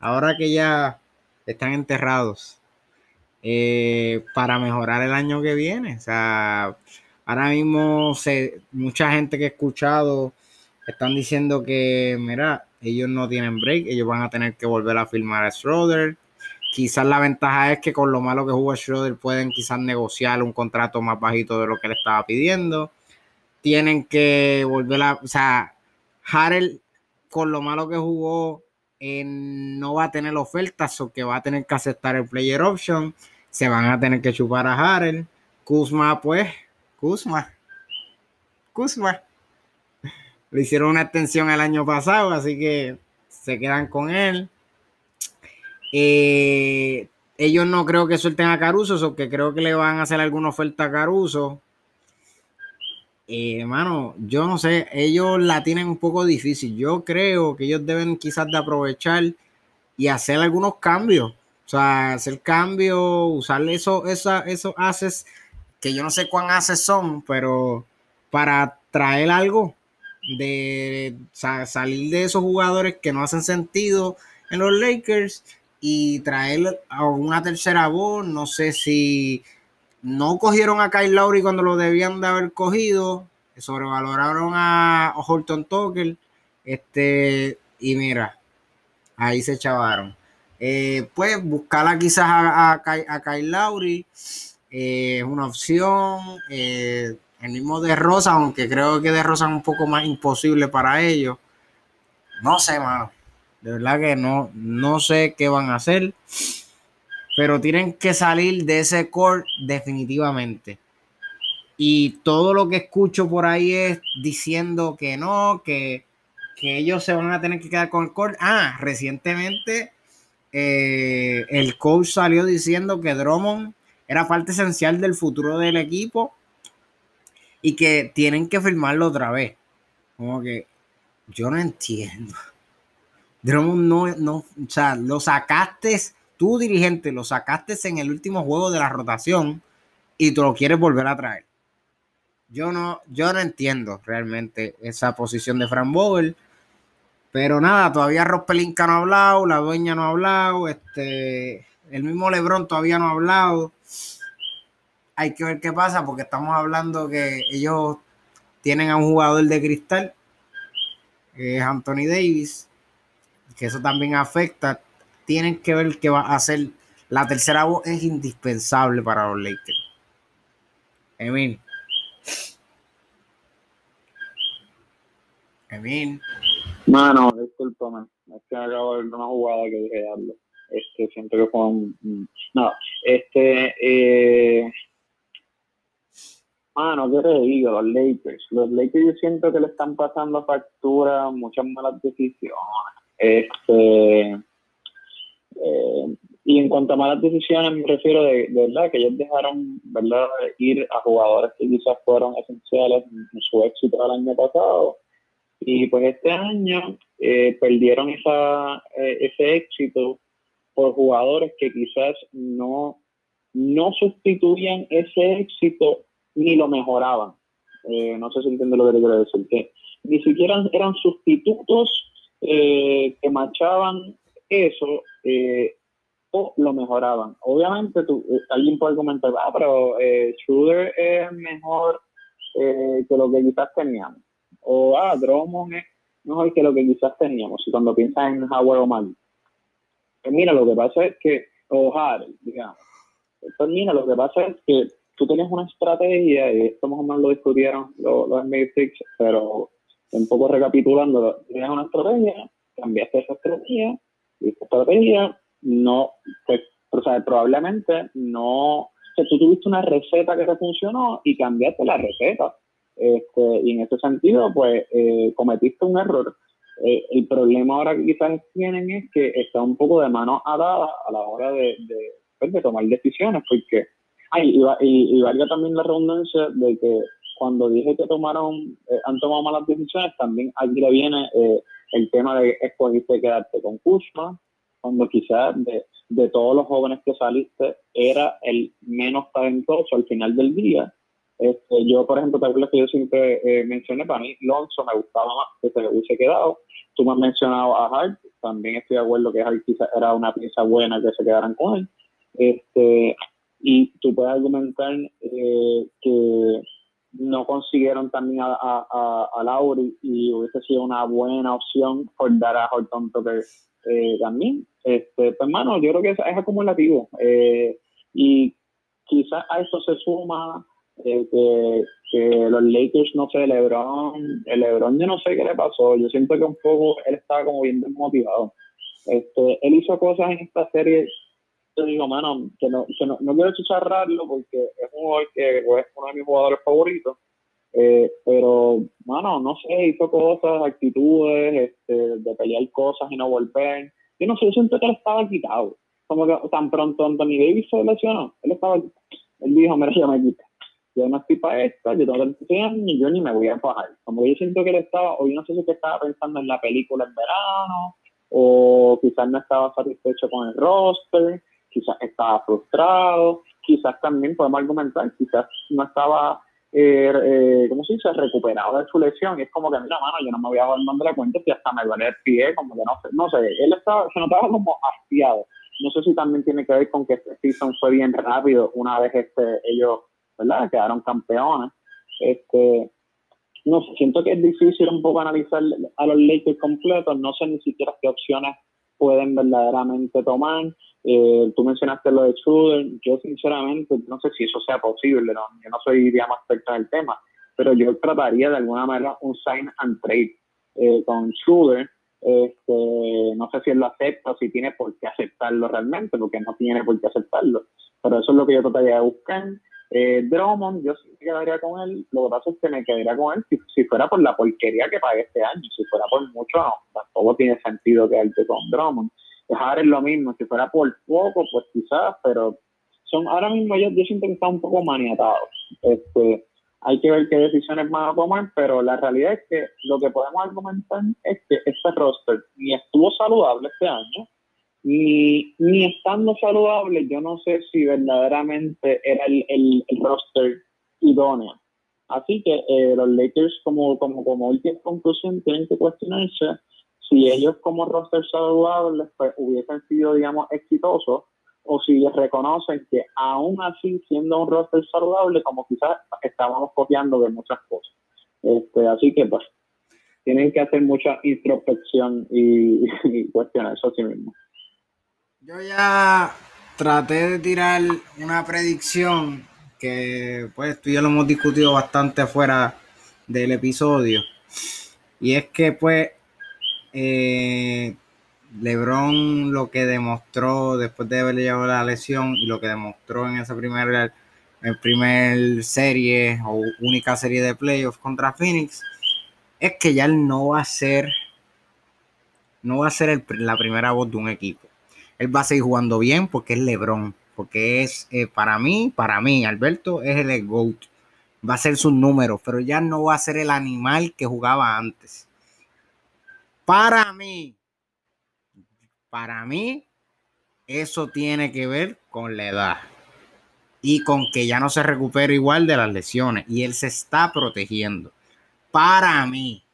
ahora que ya están enterrados eh, para mejorar el año que viene. O sea, ahora mismo se, mucha gente que he escuchado están diciendo que, mira, ellos no tienen break, ellos van a tener que volver a firmar a Schroeder. Quizás la ventaja es que con lo malo que jugó Schroeder pueden quizás negociar un contrato más bajito de lo que le estaba pidiendo tienen que volver a, o sea, Harrell con lo malo que jugó no va a tener ofertas o que va a tener que aceptar el player option, se van a tener que chupar a Harrell. Kuzma, pues, Kuzma, Kuzma. Le hicieron una extensión el año pasado, así que se quedan con él. Eh, ellos no creo que suelten a Caruso, o que creo que le van a hacer alguna oferta a Caruso hermano, yo no sé, ellos la tienen un poco difícil. Yo creo que ellos deben quizás de aprovechar y hacer algunos cambios. O sea, hacer cambios, usar eso, esos haces, que yo no sé cuán haces son, pero para traer algo de salir de esos jugadores que no hacen sentido en los Lakers y traer a una tercera voz. No sé si no cogieron a Kyle Lowry cuando lo debían de haber cogido, sobrevaloraron a Horton Tucker, este, y mira, ahí se chavaron. Eh, pues buscarla quizás a, Kyle Lowry eh, es una opción. Eh, el mismo de Rosa, aunque creo que de Rosa es un poco más imposible para ellos. No sé, mano. De verdad que no, no sé qué van a hacer pero tienen que salir de ese core definitivamente. Y todo lo que escucho por ahí es diciendo que no, que, ellos se van a tener que quedar con el core. Ah, recientemente eh, el coach salió diciendo que Drummond era parte esencial del futuro del equipo y que tienen que firmarlo otra vez. Como que yo no entiendo. Drummond no, no, o sea, lo sacaste tú dirigente lo sacaste en el último juego de la rotación y tú lo quieres volver a traer. Yo no, yo no entiendo realmente esa posición de Fran Bogle. Pero nada, todavía Rospelinka no ha hablado, la dueña no ha hablado, este, el mismo Lebron todavía no ha hablado. Hay que ver qué pasa porque estamos hablando que ellos tienen a un jugador de cristal, que es Anthony Davis, que eso también afecta tienen que ver qué va a hacer. La tercera voz es indispensable para los Lakers. Emil. Emil. Mano, discúlpame. Es que acabo de ver una jugada que dije algo. Este, siento que fue un. No, este. Eh, mano, ¿qué te digo? Los Lakers. Los Lakers yo siento que le están pasando factura muchas malas decisiones. Este. Eh, y en cuanto a malas decisiones, me refiero de, verdad que ellos dejaron verdad ir a jugadores que quizás fueron esenciales en su éxito el año pasado. Y pues este año eh, perdieron esa, eh, ese éxito por jugadores que quizás no, no sustituían ese éxito ni lo mejoraban. Eh, no sé si entiende lo que quiero decir, que ni siquiera eran sustitutos que machaban eso o lo mejoraban. Obviamente tú, alguien puede comentar, ah, pero Schroeder es mejor que lo que quizás teníamos o ah, Drummond es mejor que lo que quizás teníamos. Y cuando piensas en Howard o Malik, pues mira, lo que pasa es que, o Harry, digamos, pues mira, lo que pasa es que tú tenías una estrategia, y esto más o menos lo discutieron los, los pero un poco recapitulando, tenías una estrategia, cambiaste esa estrategia, y esa estrategia no, pues, o sea, probablemente no, o tú tuviste una receta que te funcionó y cambiaste la receta. Este, y en ese sentido, pues eh, cometiste un error. Eh, el problema ahora que quizás tienen es que está un poco de mano atada a la hora de, de, pues, tomar decisiones, porque, ay, y, y, valga también la redundancia de que cuando dije que tomaron, eh, han tomado malas decisiones, también aquí le viene el tema de escogiste quedarte con Kuzma, cuando quizás de, de todos los jóvenes que saliste era el menos talentoso al final del día este, yo, por ejemplo, te acuerdas que yo siempre eh, mencioné, para mí Lonzo me gustaba más que se hubiese quedado. Tú me has mencionado a Hart, también estoy de acuerdo que Hart quizás era una pieza buena que se quedaran con él. Este, y tú puedes argumentar eh, que no consiguieron también a, a, a, Lauri y hubiese sido una buena opción por dar a Horton Tucker eh, también. Este, pues, hermano, yo creo que es, acumulativo. Eh, y quizás a eso se suma que, que, los Lakers, no sé, LeBron, el LeBron yo no sé qué le pasó, yo siento que un poco él estaba como bien desmotivado. Este, él hizo cosas en esta serie, yo digo, mano, que no, que no, no quiero chicharrarlo porque es un jugador que es uno de mis jugadores favoritos, eh, pero, mano, no sé, hizo cosas, actitudes, este, de pelear cosas y no volver. Yo no sé, yo siento que él estaba quitado. Como que tan pronto Anthony Davis se lesionó, él estaba, él dijo, mira, yo me quité yo no estoy para esta, yo tengo 36 años y yo ni me voy a bajar. Como yo siento que él estaba, o yo no sé si que estaba pensando en la película en verano, o quizás no estaba satisfecho con el roster, quizás estaba frustrado, quizás también podemos argumentar, quizás no estaba, eh, eh, ¿cómo se dice?, recuperado de su lesión. Y es como que, mira, mano, yo no me voy a dar la cuenta si hasta me duele el pie, como que no sé, no sé, él estaba, se notaba como hastiado. No sé si también tiene que ver con que este season fue bien rápido una vez este, ellos ¿verdad? Quedaron campeones. Este, no sé, siento que es difícil un poco analizar a los Lakers completos, no sé ni siquiera qué opciones pueden verdaderamente tomar. Eh, tú mencionaste lo de Schroeder, yo sinceramente no sé si eso sea posible, yo no soy, digamos, experta en el tema, pero yo trataría de alguna manera un sign and trade eh, con Schroeder. Este, no sé si él lo acepta o si tiene por qué aceptarlo realmente, porque no tiene por qué aceptarlo, pero eso es lo que yo trataría de buscar. Eh, Drummond, yo sí me quedaría con él. Lo que pasa es que me quedaría con él si, fuera por la porquería que pagué este año. Si fuera por mucho, no. Tampoco tiene sentido quedarte con Drummond. Dejar es lo mismo. Si fuera por poco, pues quizás, pero son ahora mismo yo, yo siento que están un poco maniatados. Este, hay que ver qué decisiones van a tomar, pero la realidad es que lo que podemos argumentar es que este roster ni estuvo saludable este año, ni, ni estando saludable, yo no sé si verdaderamente era el, el, roster idóneo. Así que eh, los Lakers, como, como, como última conclusión, tienen que cuestionarse si ellos como roster saludables pues, hubiesen sido, digamos, exitosos o si reconocen que aún así, siendo un roster saludable, como quizás estábamos copiando de muchas cosas. Este, así que, pues, tienen que hacer mucha introspección y, y cuestionarse a sí mismos. Yo ya traté de tirar una predicción que pues tú y yo lo hemos discutido bastante fuera del episodio. Y es que pues eh, LeBron lo que demostró después de haberle llevado la lesión y lo que demostró en esa primera primer serie o única serie de playoffs contra Phoenix es que ya él no va a ser no va a ser la primera voz de un equipo. Él va a seguir jugando bien porque es LeBron, porque es eh, para mí, para mí, Alberto es el GOAT. Va a ser su número, pero ya no va a ser el animal que jugaba antes. Para mí, para mí, eso tiene que ver con la edad y con que ya no se recupera igual de las lesiones y él se está protegiendo. Para mí,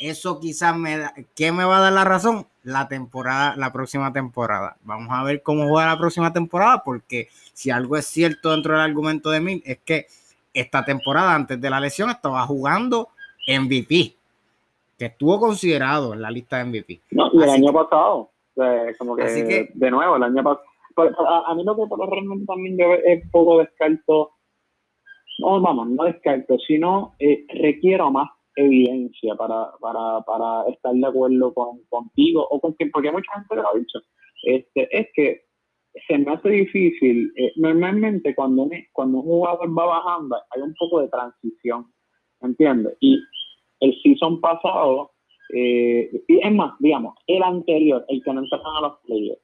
eso quizás me da, ¿qué me va a dar la razón? La temporada, la próxima temporada. Vamos a ver cómo juega la próxima temporada, porque si algo es cierto dentro del argumento de mí, es que esta temporada, antes de la lesión, estaba jugando MVP, que estuvo considerado en la lista de MVP. No, y el año pasado, como que, de nuevo, el año pasado. A, mí lo que realmente también yo es poco descarto, no, vamos, no descarto, sino eh, requiero más evidencia para, para, para estar de acuerdo con, contigo o con quien, porque mucha gente lo ha dicho, este, es que se me hace difícil. Eh, normalmente cuando un, cuando un jugador va bajando hay un poco de transición, ¿entiendes? Y el season pasado, eh, y es más, digamos, el anterior, el que no entraban a los players,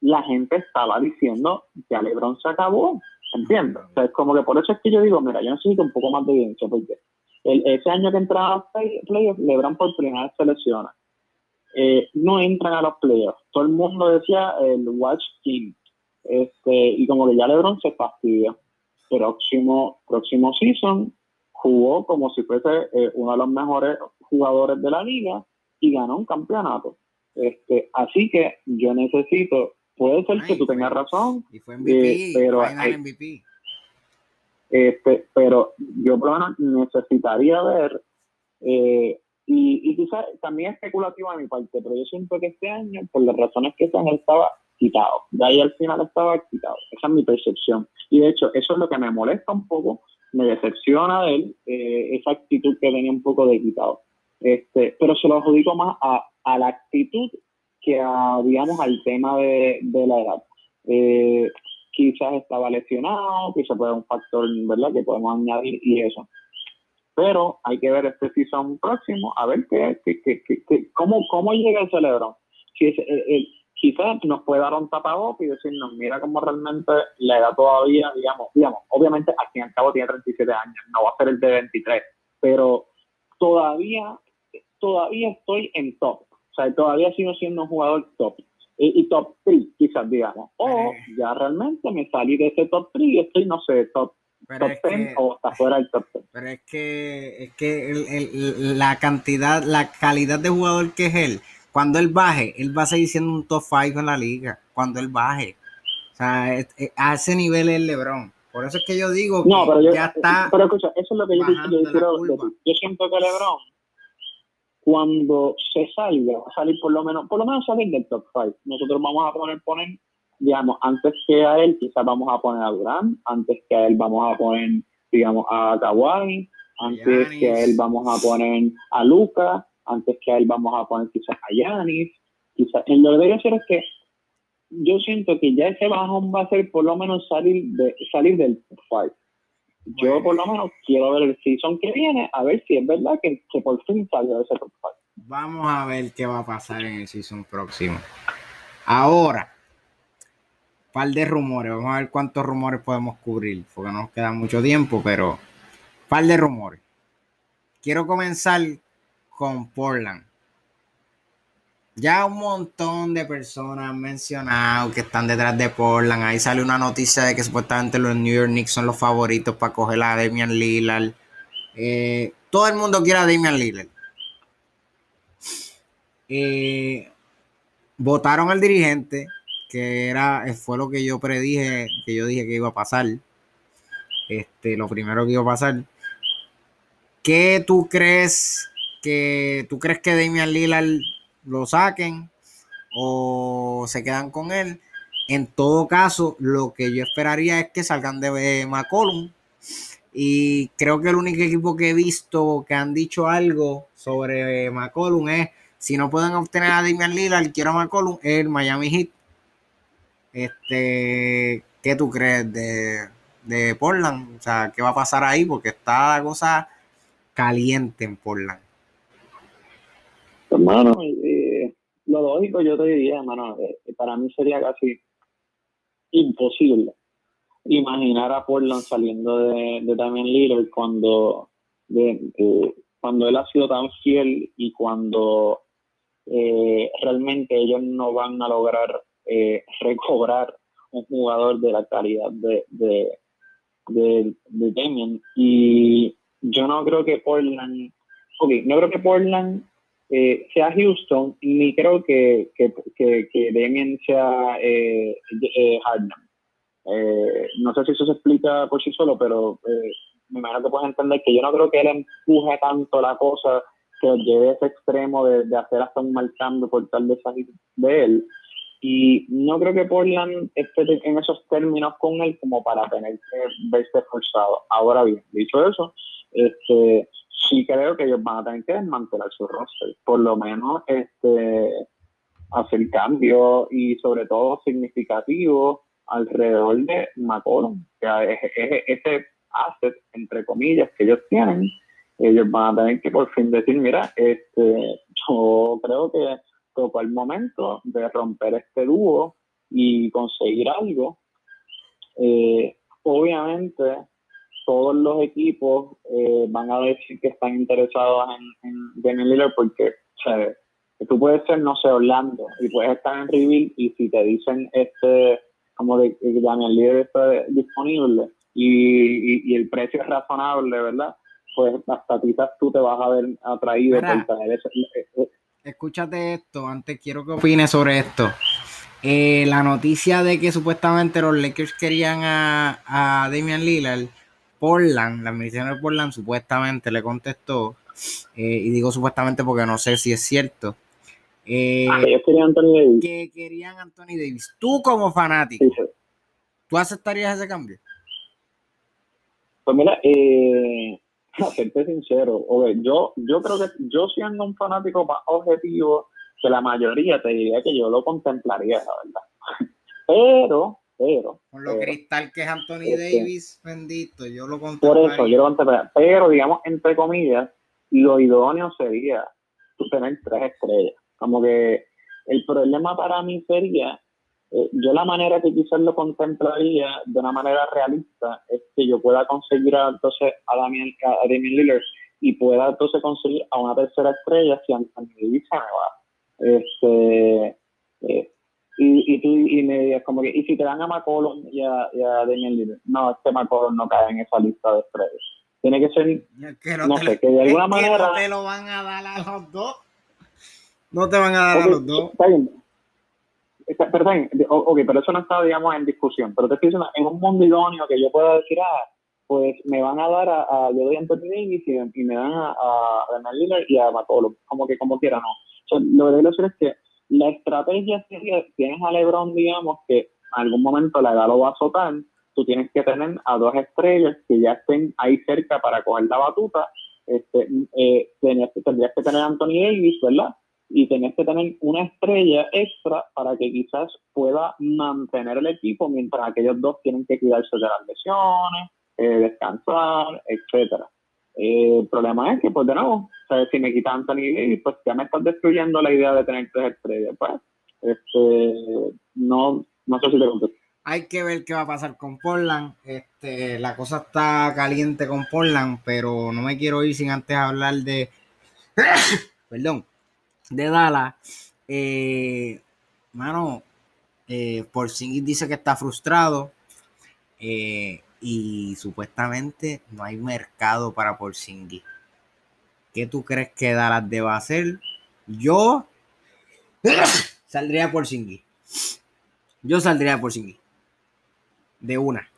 la gente estaba diciendo que a LeBron se acabó, ¿entiendes? O sea, es como que por eso es que yo digo, mira, yo necesito un poco más de evidencia, porque el, ese año que entraba a los playoffs, LeBron por primera vez se lesiona. Eh, no entran a los playoffs. Todo el mundo decía el Watch Team. Este, y como que ya LeBron se fastidia. Próximo, próximo season jugó como si fuese eh, uno de los mejores jugadores de la liga y ganó un campeonato. Este, así que yo necesito, puede ser que tú tengas razón, y fue MVP, eh, pero MVP. Este, pero yo por lo menos necesitaría ver, eh, y, y quizás también especulativo a mi parte, pero yo siento que este año, por las razones que sean, estaba quitado. De ahí al final estaba quitado. Esa es mi percepción. Y de hecho, eso es lo que me molesta un poco, me decepciona de él, eh, esa actitud que tenía un poco de quitado. Este, pero se lo adjudico más a, a la actitud que a, digamos, al tema de, de la edad. Eh, quizás estaba lesionado, quizás puede un factor, ¿verdad?, que podemos añadir y eso. Pero hay que ver este season próximo, a ver qué, qué, qué, qué cómo, cómo llega el cerebro. Si es, el, quizás nos puede dar un tapabocas y decirnos, mira cómo realmente la edad todavía, digamos, digamos, obviamente al fin y al cabo tiene 37 años, no va a ser el de 23, pero todavía, todavía estoy en top, o sea, todavía sigo siendo un jugador top y, top 3, quizás, digamos. O ya realmente me salí de ese top 3 y estoy, no sé, top, top 10 o hasta fuera del top 10. Pero es que, es que el, la cantidad, la calidad de jugador que es él, cuando él baje, él va a seguir siendo un top 5 en la liga. Cuando él baje. O sea, a ese nivel es LeBron. Por eso es que yo digo no, que pero yo, ya está. Pero escucha, eso es lo que yo, yo, yo siento que LeBron cuando se salga, va a salir por lo menos, por lo menos salir del top 5. Nosotros vamos a poner, poner, digamos, antes que a él, quizás vamos a poner a Durán, antes que a él vamos a poner, digamos, a Kawhi, antes que a él vamos a poner a Luca, antes que a él vamos a poner quizás a Yanis, quizás, en lo que debe ser es que yo siento que ya ese bajón va a ser por lo menos salir de salir del top 5 yo por lo menos quiero ver el season que viene, a ver si es verdad que, por fin salió ese top Vamos a ver qué va a pasar en el season próximo. Ahora, par de rumores, vamos a ver cuántos rumores podemos cubrir, porque no nos queda mucho tiempo, pero par de rumores. Quiero comenzar con Portland. Ya un montón de personas han mencionado que están detrás de Portland. Ahí sale una noticia de que supuestamente los New York Knicks son los favoritos para coger a Damian Lillard. Eh, todo el mundo quiere a Damian Lillard. Eh, votaron al dirigente, que era, fue lo que yo predije, que yo dije que iba a pasar. Este, lo primero que iba a pasar. ¿Qué tú crees que tú crees que Damian Lillard lo saquen o se quedan con él. En todo caso, lo que yo esperaría es que salgan de McCollum. Y creo que el único equipo que he visto que han dicho algo sobre McCollum es si no pueden obtener a Damian Lillard, quiero a McCollum, el Miami Heat. Este, ¿qué tú crees de, de Portland? O sea, ¿qué va a pasar ahí? Porque está la cosa caliente en Portland. Hermano, lo lógico yo te diría, hermano, eh, para mí sería casi imposible imaginar a Portland saliendo de, de Damian Lillard cuando, de, cuando él ha sido tan fiel y cuando eh, realmente ellos no van a lograr eh, recobrar un jugador de la calidad de, de, de. Y yo no creo que Portland, ok, no creo que Portland eh, sea Houston, ni creo que, que, que, que sea eh, Harden. Eh, no sé si eso se explica por sí solo, pero eh, me imagino que puedes entender que yo no creo que él empuje tanto la cosa que lleve a ese extremo de, hacer hasta un mal cambio por tal de salir de él. Y no creo que Portland esté en esos términos con él como para tener que verse forzado. Ahora bien, dicho eso, este, sí creo que ellos van a tener que desmantelar su roster. Por lo menos este, hacer cambios y sobre todo significativos alrededor de McCollum, que es, ese asset, entre comillas, que ellos tienen, ellos van a tener que por fin decir, mira, este, yo creo que tocó el momento de romper este dúo y conseguir algo. Eh, obviamente, todos los equipos eh, van a decir que están interesados en, en Damian Lillard porque, o tú puedes ser, no sé, Orlando y puedes estar en Reveal y si te dicen este como de que Daniel Líder está disponible y, el precio es razonable, ¿verdad? Pues hasta quizás tú te vas a ver atraído por tener ese, eh, eh. Escúchate esto, antes quiero que opines sobre esto. Eh, la noticia de que supuestamente los Lakers querían a, a Damian Lillard, Portland, la administración de Portland supuestamente le contestó, y digo supuestamente porque no sé si es cierto, eh, ah, querían Anthony Davis. Que querían Anthony Davis. Tú como fanático, ¿tú aceptarías ese cambio? Pues mira, eh, a serte sincero, yo, yo creo que yo siendo un fanático más objetivo que la mayoría, te diría que yo lo contemplaría, la verdad. Pero, pero. Con lo cristal que es Anthony este, Davis, bendito, yo lo contemplaría. Por eso, yo lo contemplaría. Pero, digamos, entre comillas, lo idóneo sería tú tener tres estrellas. Como que el problema para mí sería, eh, yo la manera que quizás lo contemplaría de una manera realista es que yo pueda conseguir a, entonces a Damian, a Lillard y pueda entonces conseguir a una tercera estrella si Anthony Davis se me va. Este, eh, y, y tú y me digas como que, y si te dan a McCollum y a, y a Damian Lillard, no, este McCollum no cae en esa lista de estrellas. Tiene que ser, no, sé, que de alguna manera... te lo van a dar a los dos. No te van a dar a los dos. Está bien. ok, pero eso no está, digamos, en discusión. Pero te estoy diciendo, en un mundo idóneo que yo pueda decir, ah, pues me van a dar a, a yo doy a Anthony Davis y, me dan a, a Renan Lillard y a McCollum, como que como quiera, no. lo que quiero decir es que la estrategia sería, tienes a LeBron, digamos, que en algún momento la edad lo va a azotar, tú tienes que tener a dos estrellas que ya estén ahí cerca para coger la batuta, este, eh, tendrías que tener a Anthony Davis, ¿verdad? y tenés que tener una estrella extra para que quizás pueda mantener el equipo mientras aquellos dos tienen que cuidarse de las lesiones, eh, descansar, etcétera. Eh, el problema es que, pues de nuevo, si me quitan Anthony Davis, pues ya me estás destruyendo la idea de tener tres estrellas. Pues, este, no, no sé si te contesto. Hay que ver qué va a pasar con Portland. Este, la cosa está caliente con Portland, pero no me quiero ir sin antes hablar de. Perdón de Dallas. Eh, mano, eh, Porzingis dice que está frustrado eh, y supuestamente no hay mercado para Porzingis. ¿Qué tú crees que Dallas deba hacer? Yo saldría por Porzingis. Yo saldría por Porzingis. De una.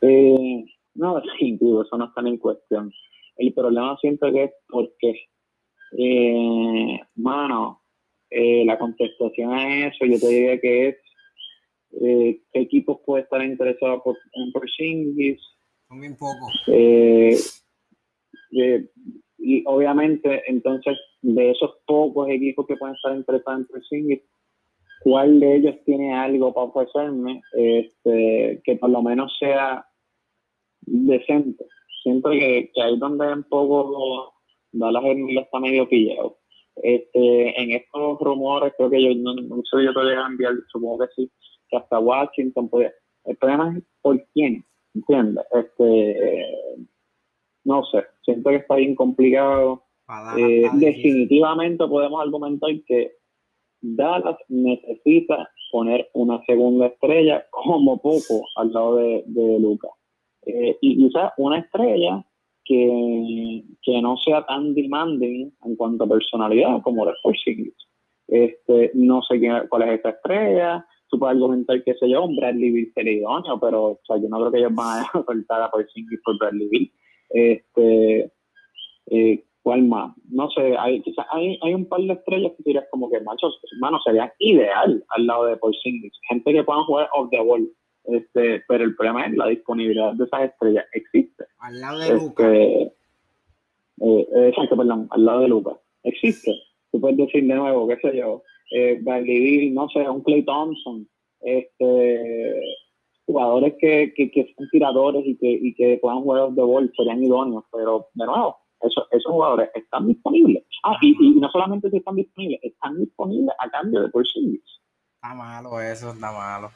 Eh, no, sí, eso no está en cuestión. El problema siempre que es porque, eh, mano, eh, la contestación a eso, yo te diría que es eh, qué equipos puede estar interesados en Porzingis. Son bien pocos. Eh, eh, y obviamente entonces de esos pocos equipos que pueden estar interesados en Porzingis, ¿cuál de ellos tiene algo para ofrecerme este, que por lo menos sea decente? Siento que, que ahí donde un poco Dallas está medio pillado. Este, en estos rumores, creo que yo no, no sé yo todavía enviar, supongo que sí, que hasta Washington puede. El problema es por quién, ¿entiendes? Este, no sé, siento que está bien complicado. Eh, definitivamente podemos argumentar que Dallas necesita poner una segunda estrella como poco al lado de, de Lucas. Eh, y quizás una estrella que, que, no sea tan demanding en cuanto a personalidad como la Porzingis. Este, no sé quién, cuál es esta estrella, puedes argumentar que sé yo, un Bradley Bill sería idóneo, pero o sea, yo no creo que ellos van a soltar a Porzingis por Bradley Bill. Este, eh, ¿Cuál más? No sé, hay, hay, hay un par de estrellas que dirías como que, machos, hermano, sería ideal al lado de Porzingis. Gente que puedan jugar off the wall. Este, pero el problema es la disponibilidad de esas estrellas. Existe. Al lado de Lucas. Este, eh, exacto, perdón, al lado de Lucas. Existe. Tú puedes decir de nuevo, qué sé yo, eh, Bill, no sé, un Clay Thompson. Este, jugadores que, que, que son tiradores y que, y que puedan jugar off the ball serían idóneos, pero de nuevo, eso, esos jugadores están disponibles. Ah, y, y no solamente están disponibles, están disponibles a cambio de Porzingis. Está malo eso, está malo.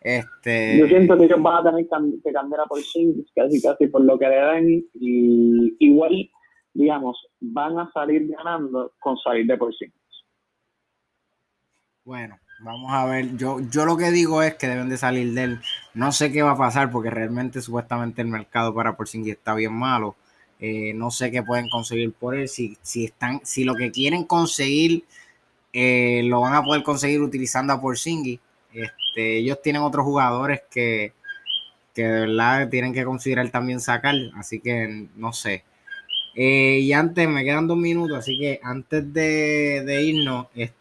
Este... Yo siento que ellos van a tener que cambiar a Porzingis casi casi por lo que le dan y igual, digamos, van a salir ganando con salir de Porzingis. Bueno, vamos a ver. Yo, yo lo que digo es que deben de salir de él. No sé qué va a pasar porque realmente supuestamente el mercado para Porzingis está bien malo. Eh, no sé qué pueden conseguir por él. Si, si, están, si lo que quieren conseguir eh, lo van a poder conseguir utilizando a Porzingis. Este, ellos tienen otros jugadores que, que de verdad tienen que considerar también sacar. Así que no sé. Eh, y antes, me quedan dos minutos, así que antes de, irnos, este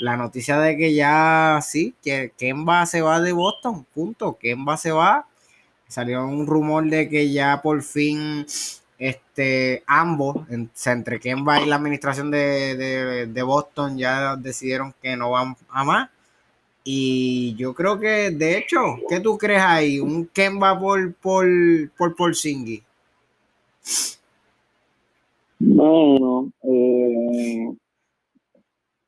la noticia de que ya sí, que Kemba se va de Boston, punto. Kemba se va. Salió un rumor de que ya por fin este, ambos, entre Kemba y la administración de, Boston, ya decidieron que no van a más. Y yo creo que, de hecho, ¿qué tú crees ahí? ¿Un Kemba por, por, por, por Bueno, eh,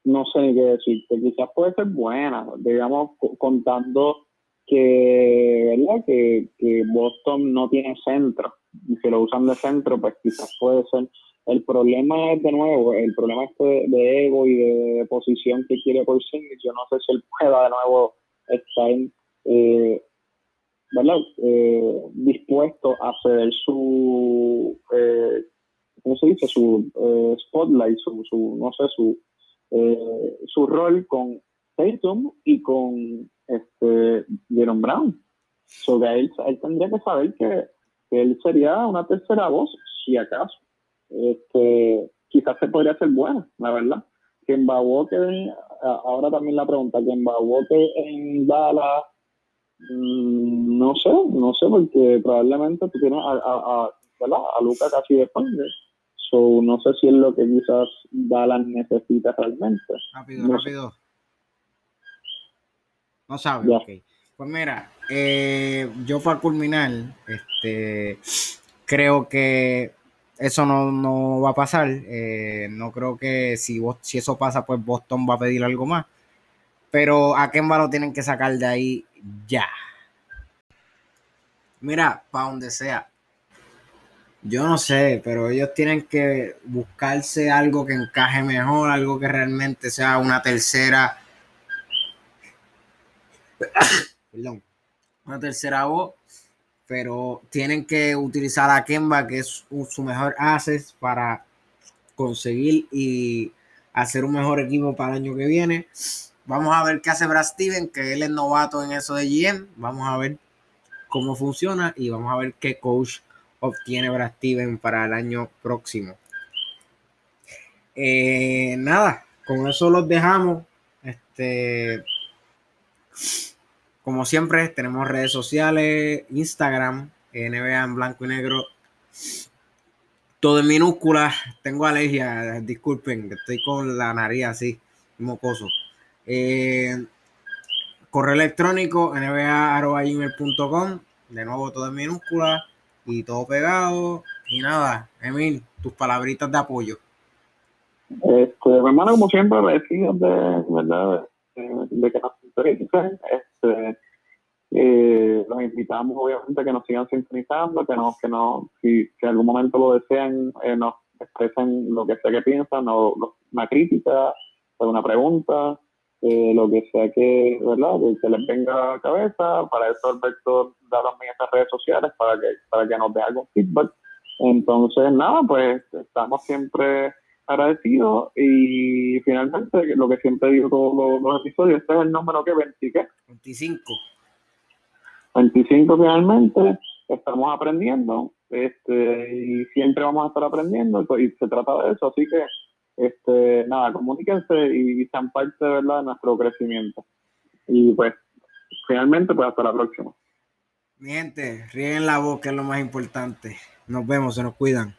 no sé ni qué decirte, quizás puede ser buena, digamos, contando que, ¿verdad? Que, Boston no tiene centro, y si lo usan de centro, pues quizás puede ser. El problema es, de nuevo, el problema es de, ego y de, posición que quiere por sí, yo no sé si él pueda de nuevo estar, eh, ¿verdad? Eh, dispuesto a ceder su, eh, ¿cómo se dice? Su eh, spotlight, su, su, no sé, su eh, su rol con Tatum y con este Jerome Brown. So él, tendría que saber que, él sería una tercera voz, si acaso. Este, quizás se podría hacer buena, la verdad. Que en Walker, ahora también la pregunta, que en Walker en Dallas, mm, no sé, no sé, porque probablemente tú tienes a, a, a, Luca casi de no sé si es lo que quizás Dallas necesita realmente. Rápido, rápido. No sabe. Pues mira, eh, yo para culminar, este, creo que eso no, va a pasar. Eh, no creo que si, si eso pasa, pues Boston va a pedir algo más. Pero a Kemba lo tienen que sacar de ahí ya. Mira, para donde sea. Yo no sé, pero ellos tienen que buscarse algo que encaje mejor, algo que realmente sea una tercera. Perdón. Una tercera voz. Pero tienen que utilizar a Kemba, que es su mejor asset para conseguir y hacer un mejor equipo para el año que viene. Vamos a ver qué hace Brad Steven, que él es novato en eso de GM. Vamos a ver cómo funciona y vamos a ver qué coach obtiene Brad Steven para el año próximo. Eh, nada, con eso los dejamos. Este, como siempre, tenemos redes sociales, Instagram, NBA en blanco y negro, todo en minúsculas. Tengo alergia, disculpen, estoy con la nariz así, mocoso. Eh, correo electrónico nba.gmail.com. De nuevo, todo en minúsculas y todo pegado. Y nada, Emil, tus palabritas de apoyo. Este, hermano, como siempre, de, ¿verdad? De, que nos sintonicen. Este, eh, los invitamos, obviamente, a que nos sigan sintonizando, que nos, que no, si, si en algún momento lo desean, eh, nos expresen lo que sea que piensan, o una crítica, o una pregunta, eh, lo que sea que, ¿verdad? Que, les venga a cabeza. Para eso Alberto da también estas redes sociales para que, para que nos dé algún feedback. Entonces, nada, pues estamos siempre agradecidos y finalmente, lo que siempre digo todos los, episodios, este es el número que 20, 25. 25 finalmente, estamos aprendiendo este y siempre vamos a estar aprendiendo y se trata de eso, así que este, nada, comuníquense y sean parte ¿verdad? de nuestro crecimiento. Y pues, finalmente, pues hasta la próxima. Mi gente, ríen la voz, que es lo más importante. Nos vemos, se nos cuidan.